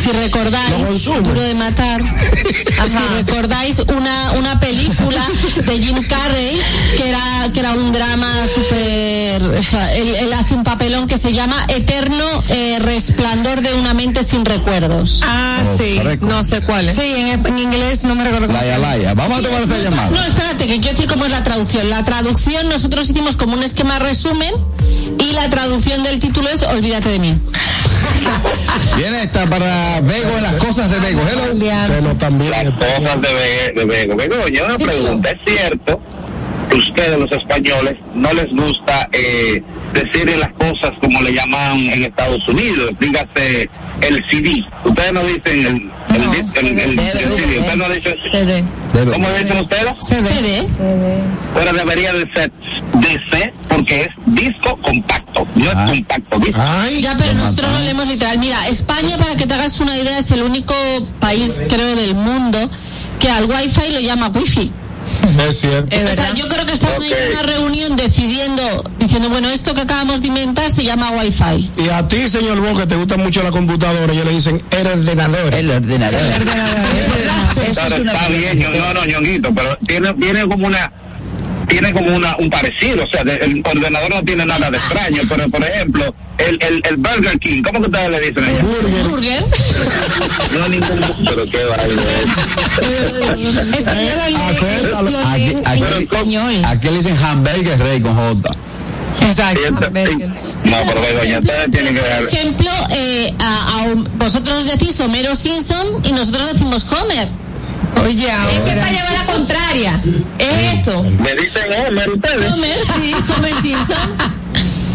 si recordáis, duro de matar, si recordáis una, una película de Jim Carrey que era, que era un drama súper, o sea, él, él hace un papelón que se llama Eterno eh, Resplandor de una mente sin recuerdos. Ah, sí. fresco. No sé cuál es. Sí, en, en inglés no me recuerdo llama. Laya. Vamos a tomar esta No, llamada. espérate, que quiero decir cómo es la traducción. La traducción nosotros hicimos como un esquema resumen y la traducción del título es Olvídate de mí. Viene esta para Bego en las cosas de. Hello. Pero también. Las cosas de Bego. Bego, yo una pregunta. ¿Es cierto que ustedes, los españoles, no les gusta eh, decir las cosas como le llaman en Estados Unidos? Dígase el CD. Ustedes no dicen el, el, dis- el, el- el CD. Ustedes no dicen CD. ¿Cómo dicen ustedes? CD. Pero debería de ser DC porque es disco compacto. No es compacto, disco. Ya, pero nosotros lo leemos literal. Mira, España, para que te hagas una idea, es el único país, creo, del mundo que al wifi lo llama wifi. Es cierto. O sea, yo creo que estaban ahí en una reunión decidiendo, diciendo, bueno, esto que acabamos de inventar se llama wifi. Y a ti, señor Bo, que te gusta mucho la computadora, ellos le dicen el ordenador. El ordenador. Claro, está bien, no, no, ñonguito, pero tiene, tiene como una, tiene como una, un parecido, o sea, de- el ordenador no tiene nada de extraño, pero por ejemplo, el, el, el Burger King, ¿cómo que ustedes le dicen allá? Burger. No, ningún, pero qué Es que Aquí, le dicen hamburger rey con J. Exacto. No, pero ustedes tienen que Por ver. ejemplo, eh, a- a- vosotros decís Homero Simpson y nosotros decimos Homer. Oye, Es que para llevar la contraria. Es eso. Me dicen Homer ustedes. Homer, sí, Homer Simpson.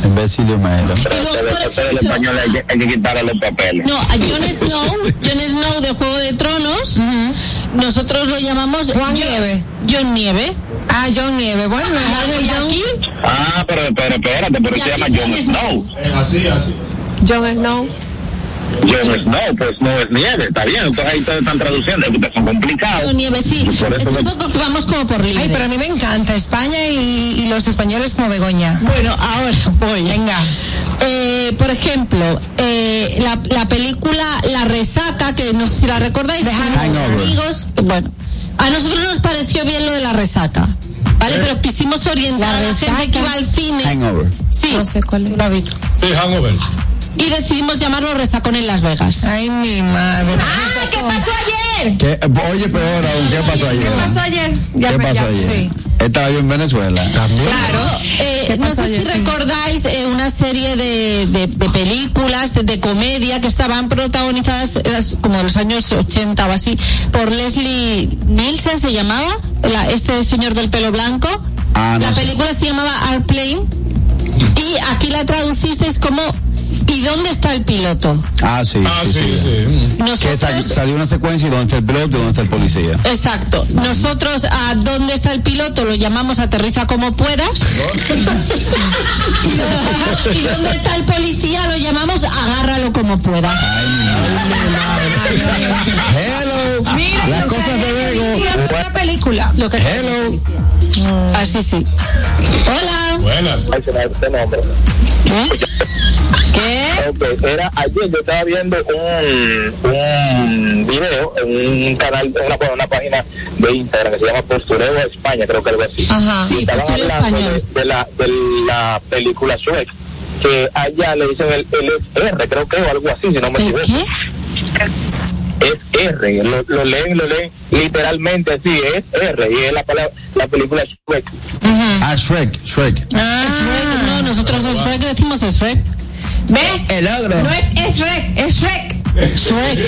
Imbécil y Homero. Pero ustedes, ustedes el español hay que, hay que quitarle los papeles. No, a Jon Snow, Jon Snow de Juego de Tronos, nosotros lo llamamos Juan Nieve. John Nieve. Ah, John Nieve. Bueno, Y aquí, Ah, pero, pero espérate, pero se llama Jon es- Snow. Así, así. Jon Snow. Jon Snow, pues no es nieve, está bien. Entonces ahí ustedes están traduciendo, es que ustedes son complicados. John Nieve, sí. Es un poco que vamos como por libre. Ay, pero a mí me encanta España y, y los españoles como Begoña. Bueno, ahora voy. Venga. Eh, por ejemplo, eh, la, la película La Resaca, que no sé si la recordáis, Hangover. amigos. Bueno, a nosotros nos pareció bien lo de la resaca. ¿Vale? Pero quisimos orientar a la gente que iba al cine. Hangover. Sí. No sé cuál es. Lo he visto. Sí, Hangover. Y decidimos llamarlo Resacón en Las Vegas. Ay, mi madre. Ah, ¿qué pasó ayer? ¿Qué? Oye, peor aún, ¿qué pasó ayer? ¿Qué pasó ayer? ¿Qué pasó ayer? sí. Estaba yo en Venezuela. Claro, eh, ¿Qué no sé si ayer? Sí. recordáis eh, una serie de, de, de películas de, de comedia que estaban protagonizadas eh, como de los años 80 o así por Leslie Nielsen se llamaba, la- este señor del pelo blanco. Ah, no la sé. película se llamaba Airplane y aquí la traducisteis como ¿Y dónde está el piloto? Ah, sí. Ah, sí, sí. Que Nosotros sa- salió una secuencia y donde está el piloto y donde está el policía. Exacto. Nosotros a dónde está el piloto lo llamamos aterriza como puedas. y, y dónde está el policía lo llamamos agárralo como puedas. Hello. Las cosas de Bego. Una película. Lo que Hello. Así sí. Hola. Buenas. Ay, ¿Qué? Ok, era ayer yo estaba viendo un, un video en un canal, en una, una página de Instagram que se llama Postureo España, creo que algo así. Ajá. Sí, estaban Postureo hablando de, de la, de la película Shrek, que allá le dicen el, el R, creo que o algo así, si no me ¿El equivoco. qué? Es R, lo, lo leen, lo leen literalmente así, es R, y es la palabra, la película Shrek. Ah, Shrek, Shrek. Ah. Shrek, no, nosotros es Shrek decimos es Shrek. ¿Ve? El ogro. No es, es Shrek, es Shrek. Shrek.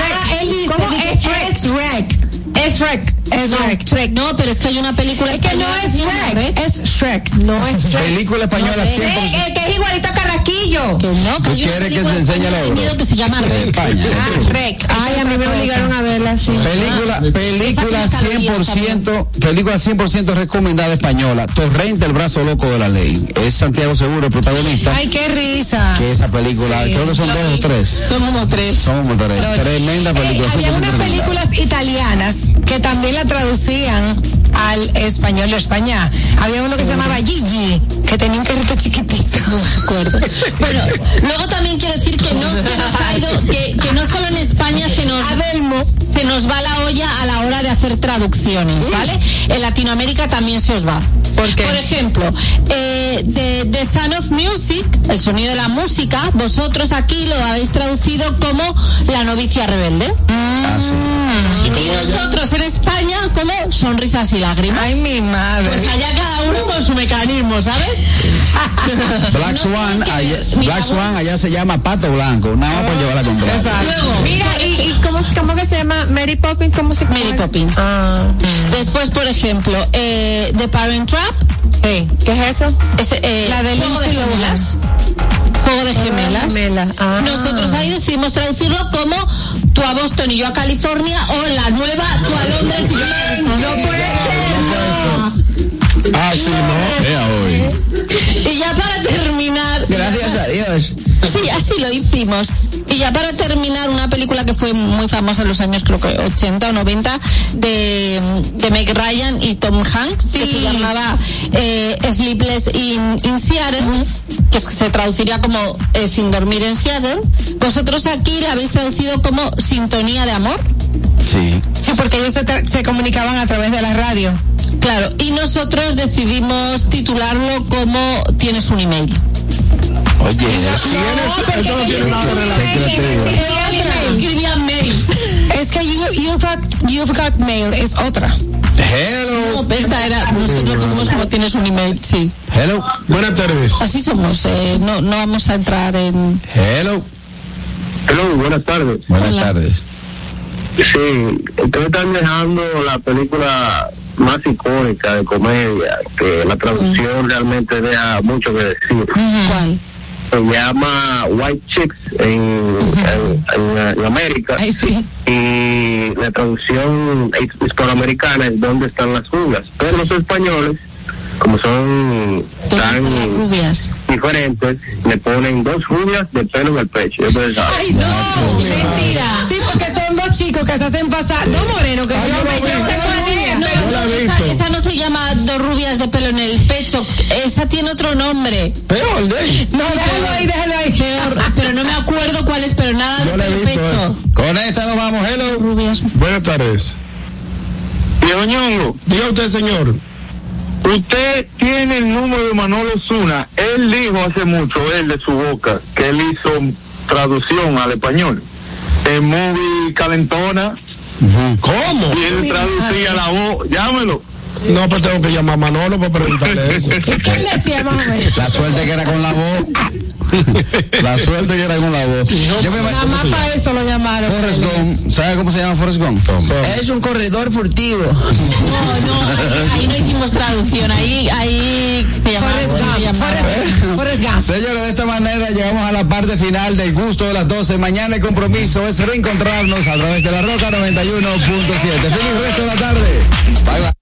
Ah, él dice, ¿Cómo dice, es Shrek? es Shrek. Es Shrek. Es No, Shrek. Shrek. No, pero es que hay una película Es que no es Shrek, es Shrek. No es Shrek. Película española Shrek, 100%. el que es igualito a Carraquillo. Que no, que ¿Tú quieres que película te enseñe el miedo que se llama Rec. España. Ah, Rec. Ay, a mí me obligaron a verla así. Película, película tiene calorías 100%, película 100% recomendada española. Torrente, el brazo loco de la ley. Es Santiago Seguro, el protagonista. Ay, qué risa. Que esa película, Sí. creo que son dos o tres. Son como tres. Son como tres. Tremenda película. Eh, había 100% unas películas italianas que también la traducían al español de España. Había uno que se llamaba Gigi, que tenía un carrito chiquitito. No me acuerdo. Bueno, luego también quiero decir que no se nos ha ido, que, que no solo en España se nos, Adelmo. se nos va la olla a la hora de hacer traducciones, ¿vale? En Latinoamérica también se os va. ¿Por qué? Por ejemplo, eh, de The Sound of Music, el sonido de la música, vosotros aquí lo habéis traducido como La novicia rebelde. Ah, sí. Y nosotros en España como Sonrisas y lágrimas. Ay, mi madre. Pues allá cada uno con su mecanismo, ¿sabes? Black Swan, allá, Black Swan allá se llama Pato Blanco, nada más por llevar la contraria. Luego, Mira, ¿y, y cómo, se- cómo que se llama? Mary Poppins, ¿cómo se llama? Mary Poppins. Ah. Después, por ejemplo, eh, The Parent Trap. Sí. ¿Qué es eso? Es, eh, La de Juego de Lindsay. Juego de gemelas. Gemela. Ah. Nosotros ahí decidimos traducirlo como tú a Boston y yo a California o la nueva tú a Londres y yo a California. No puede ser. Ah, sí, no. Vea hoy. Y ya para terminar. Gracias a Dios. Sí, así lo hicimos. Y ya para terminar, una película que fue muy famosa en los años, creo que 80 o 90, de, de Meg Ryan y Tom Hanks, que se llamaba eh, Sleepless in, in Seattle, que se traduciría como eh, Sin dormir en Seattle. Vosotros aquí la habéis traducido como Sintonía de amor. Sí. Sí, porque ellos se, tra- se comunicaban a través de la radio. Claro, y nosotros decidimos titularlo como Tienes un email. Oye, eso no tiene nada mails. Es que you, you've, got, you've got mail es otra. Hello. No, esta era, nosotros pusimos como tienes un email, sí. Hello. Buenas tardes. Así somos, eh, no, no vamos a entrar en... Hello. Hello, buenas tardes. Buenas tardes. Sí, ustedes están dejando la película más icónica de comedia, que la traducción realmente deja mucho que decir. ¿Cuál? Se llama White Chicks en, en, en- en América. Y la traducción his- hispanoamericana es ¿Dónde están las rubias? Pero los españoles, como son tan rubias? diferentes, le ponen dos rubias de pelo en el pecho. Ay, no, mentira. Sí, porque son dos chicos que se hacen pasar, dos morenos que se hacen no, esa, esa no se llama dos rubias de pelo en el pecho, esa tiene otro nombre. Peor, de No, déjalo ahí, déjalo ahí. Peor, pero no me acuerdo cuál es, pero nada de No pelo en pecho. eso. Con esta nos vamos, hello. Rubias. Buenas tardes. Diego Ñongo, Diga usted, señor. Usted tiene el número de Manolo Zuna. Él dijo hace mucho, él de su boca, que él hizo traducción al español. En movie Calentona. ¿Cómo? Y él traducía la voz. Llámelo. No, pero tengo que llamar a Manolo para preguntarle eso. ¿Y qué él decía más o menos? La suerte que era con la voz. La suerte que era con la voz. Yo me Nada más para eso lo llamaron. Forrest Gump, ¿sabe cómo se llama Forrest Gump? Es un corredor furtivo. No, no, ahí, ahí no hicimos traducción, ahí, ahí se llama. Forrest Gump, Forrest Gump. Señores, de esta manera llegamos a la parte final del gusto de las 12. Mañana el compromiso es reencontrarnos a través de la Roca 91.7. Feliz resto de la tarde. Bye bye.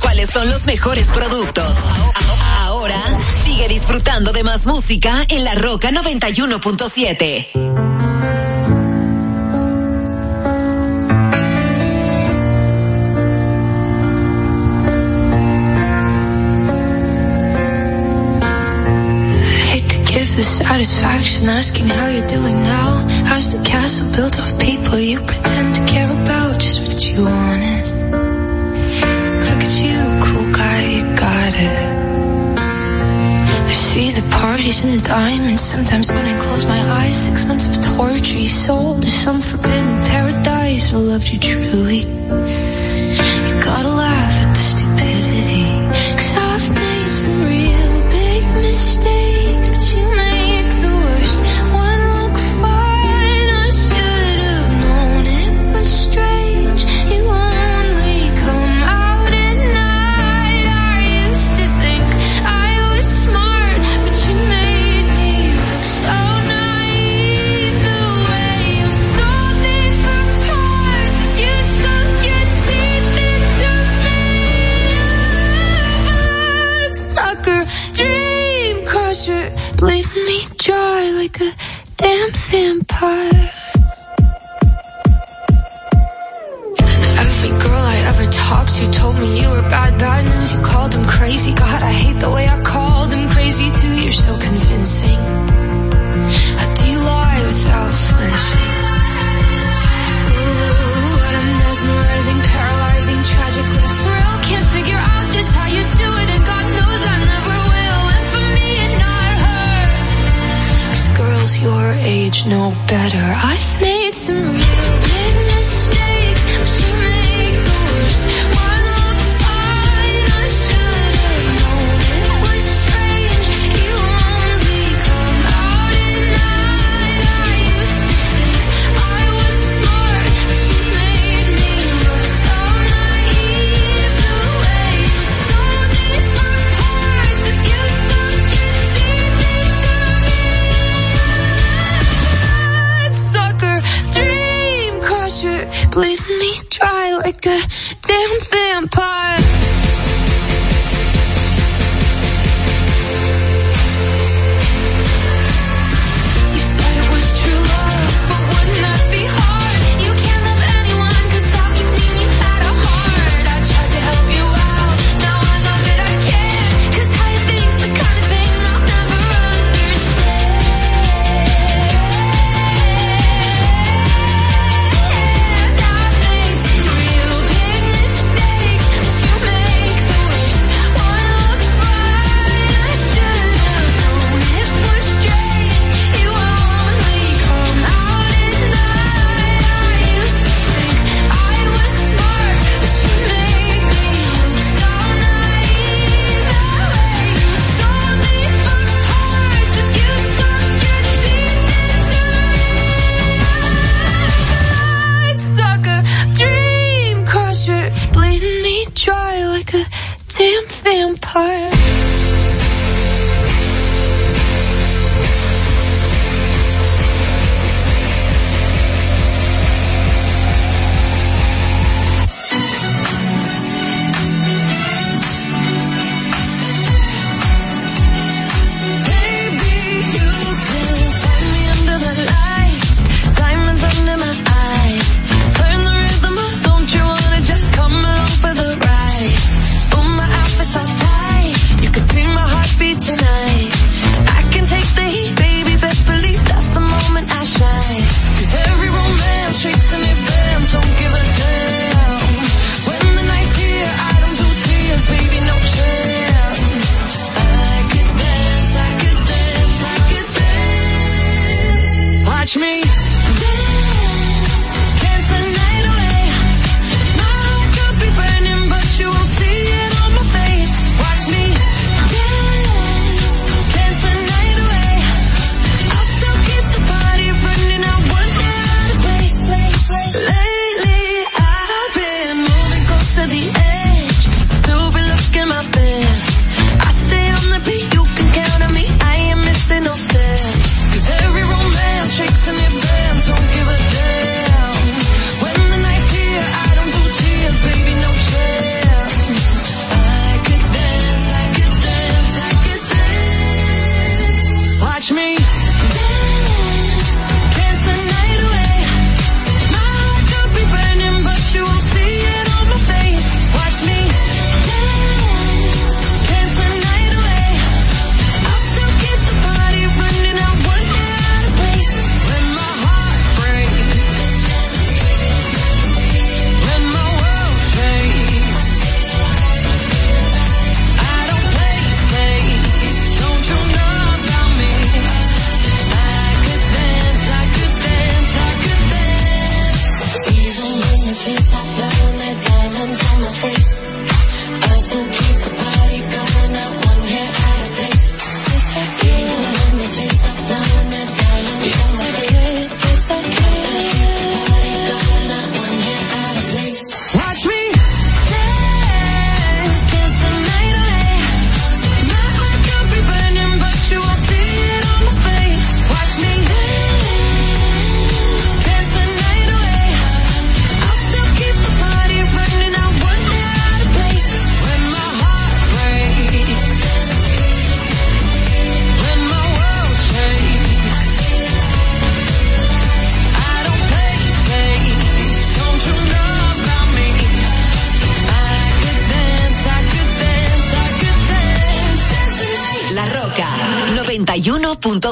cuáles son los mejores productos. Ahora sigue disfrutando de más música en La Roca 91.7. hate to give the satisfaction asking how you're doing now. How's the castle built of people you pretend to care about? Just what you wanted. Got it. I see the parties and the diamonds. Sometimes when I close my eyes, six months of torture you sold to some forbidden paradise. I loved you truly. You gotta vampire.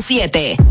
7.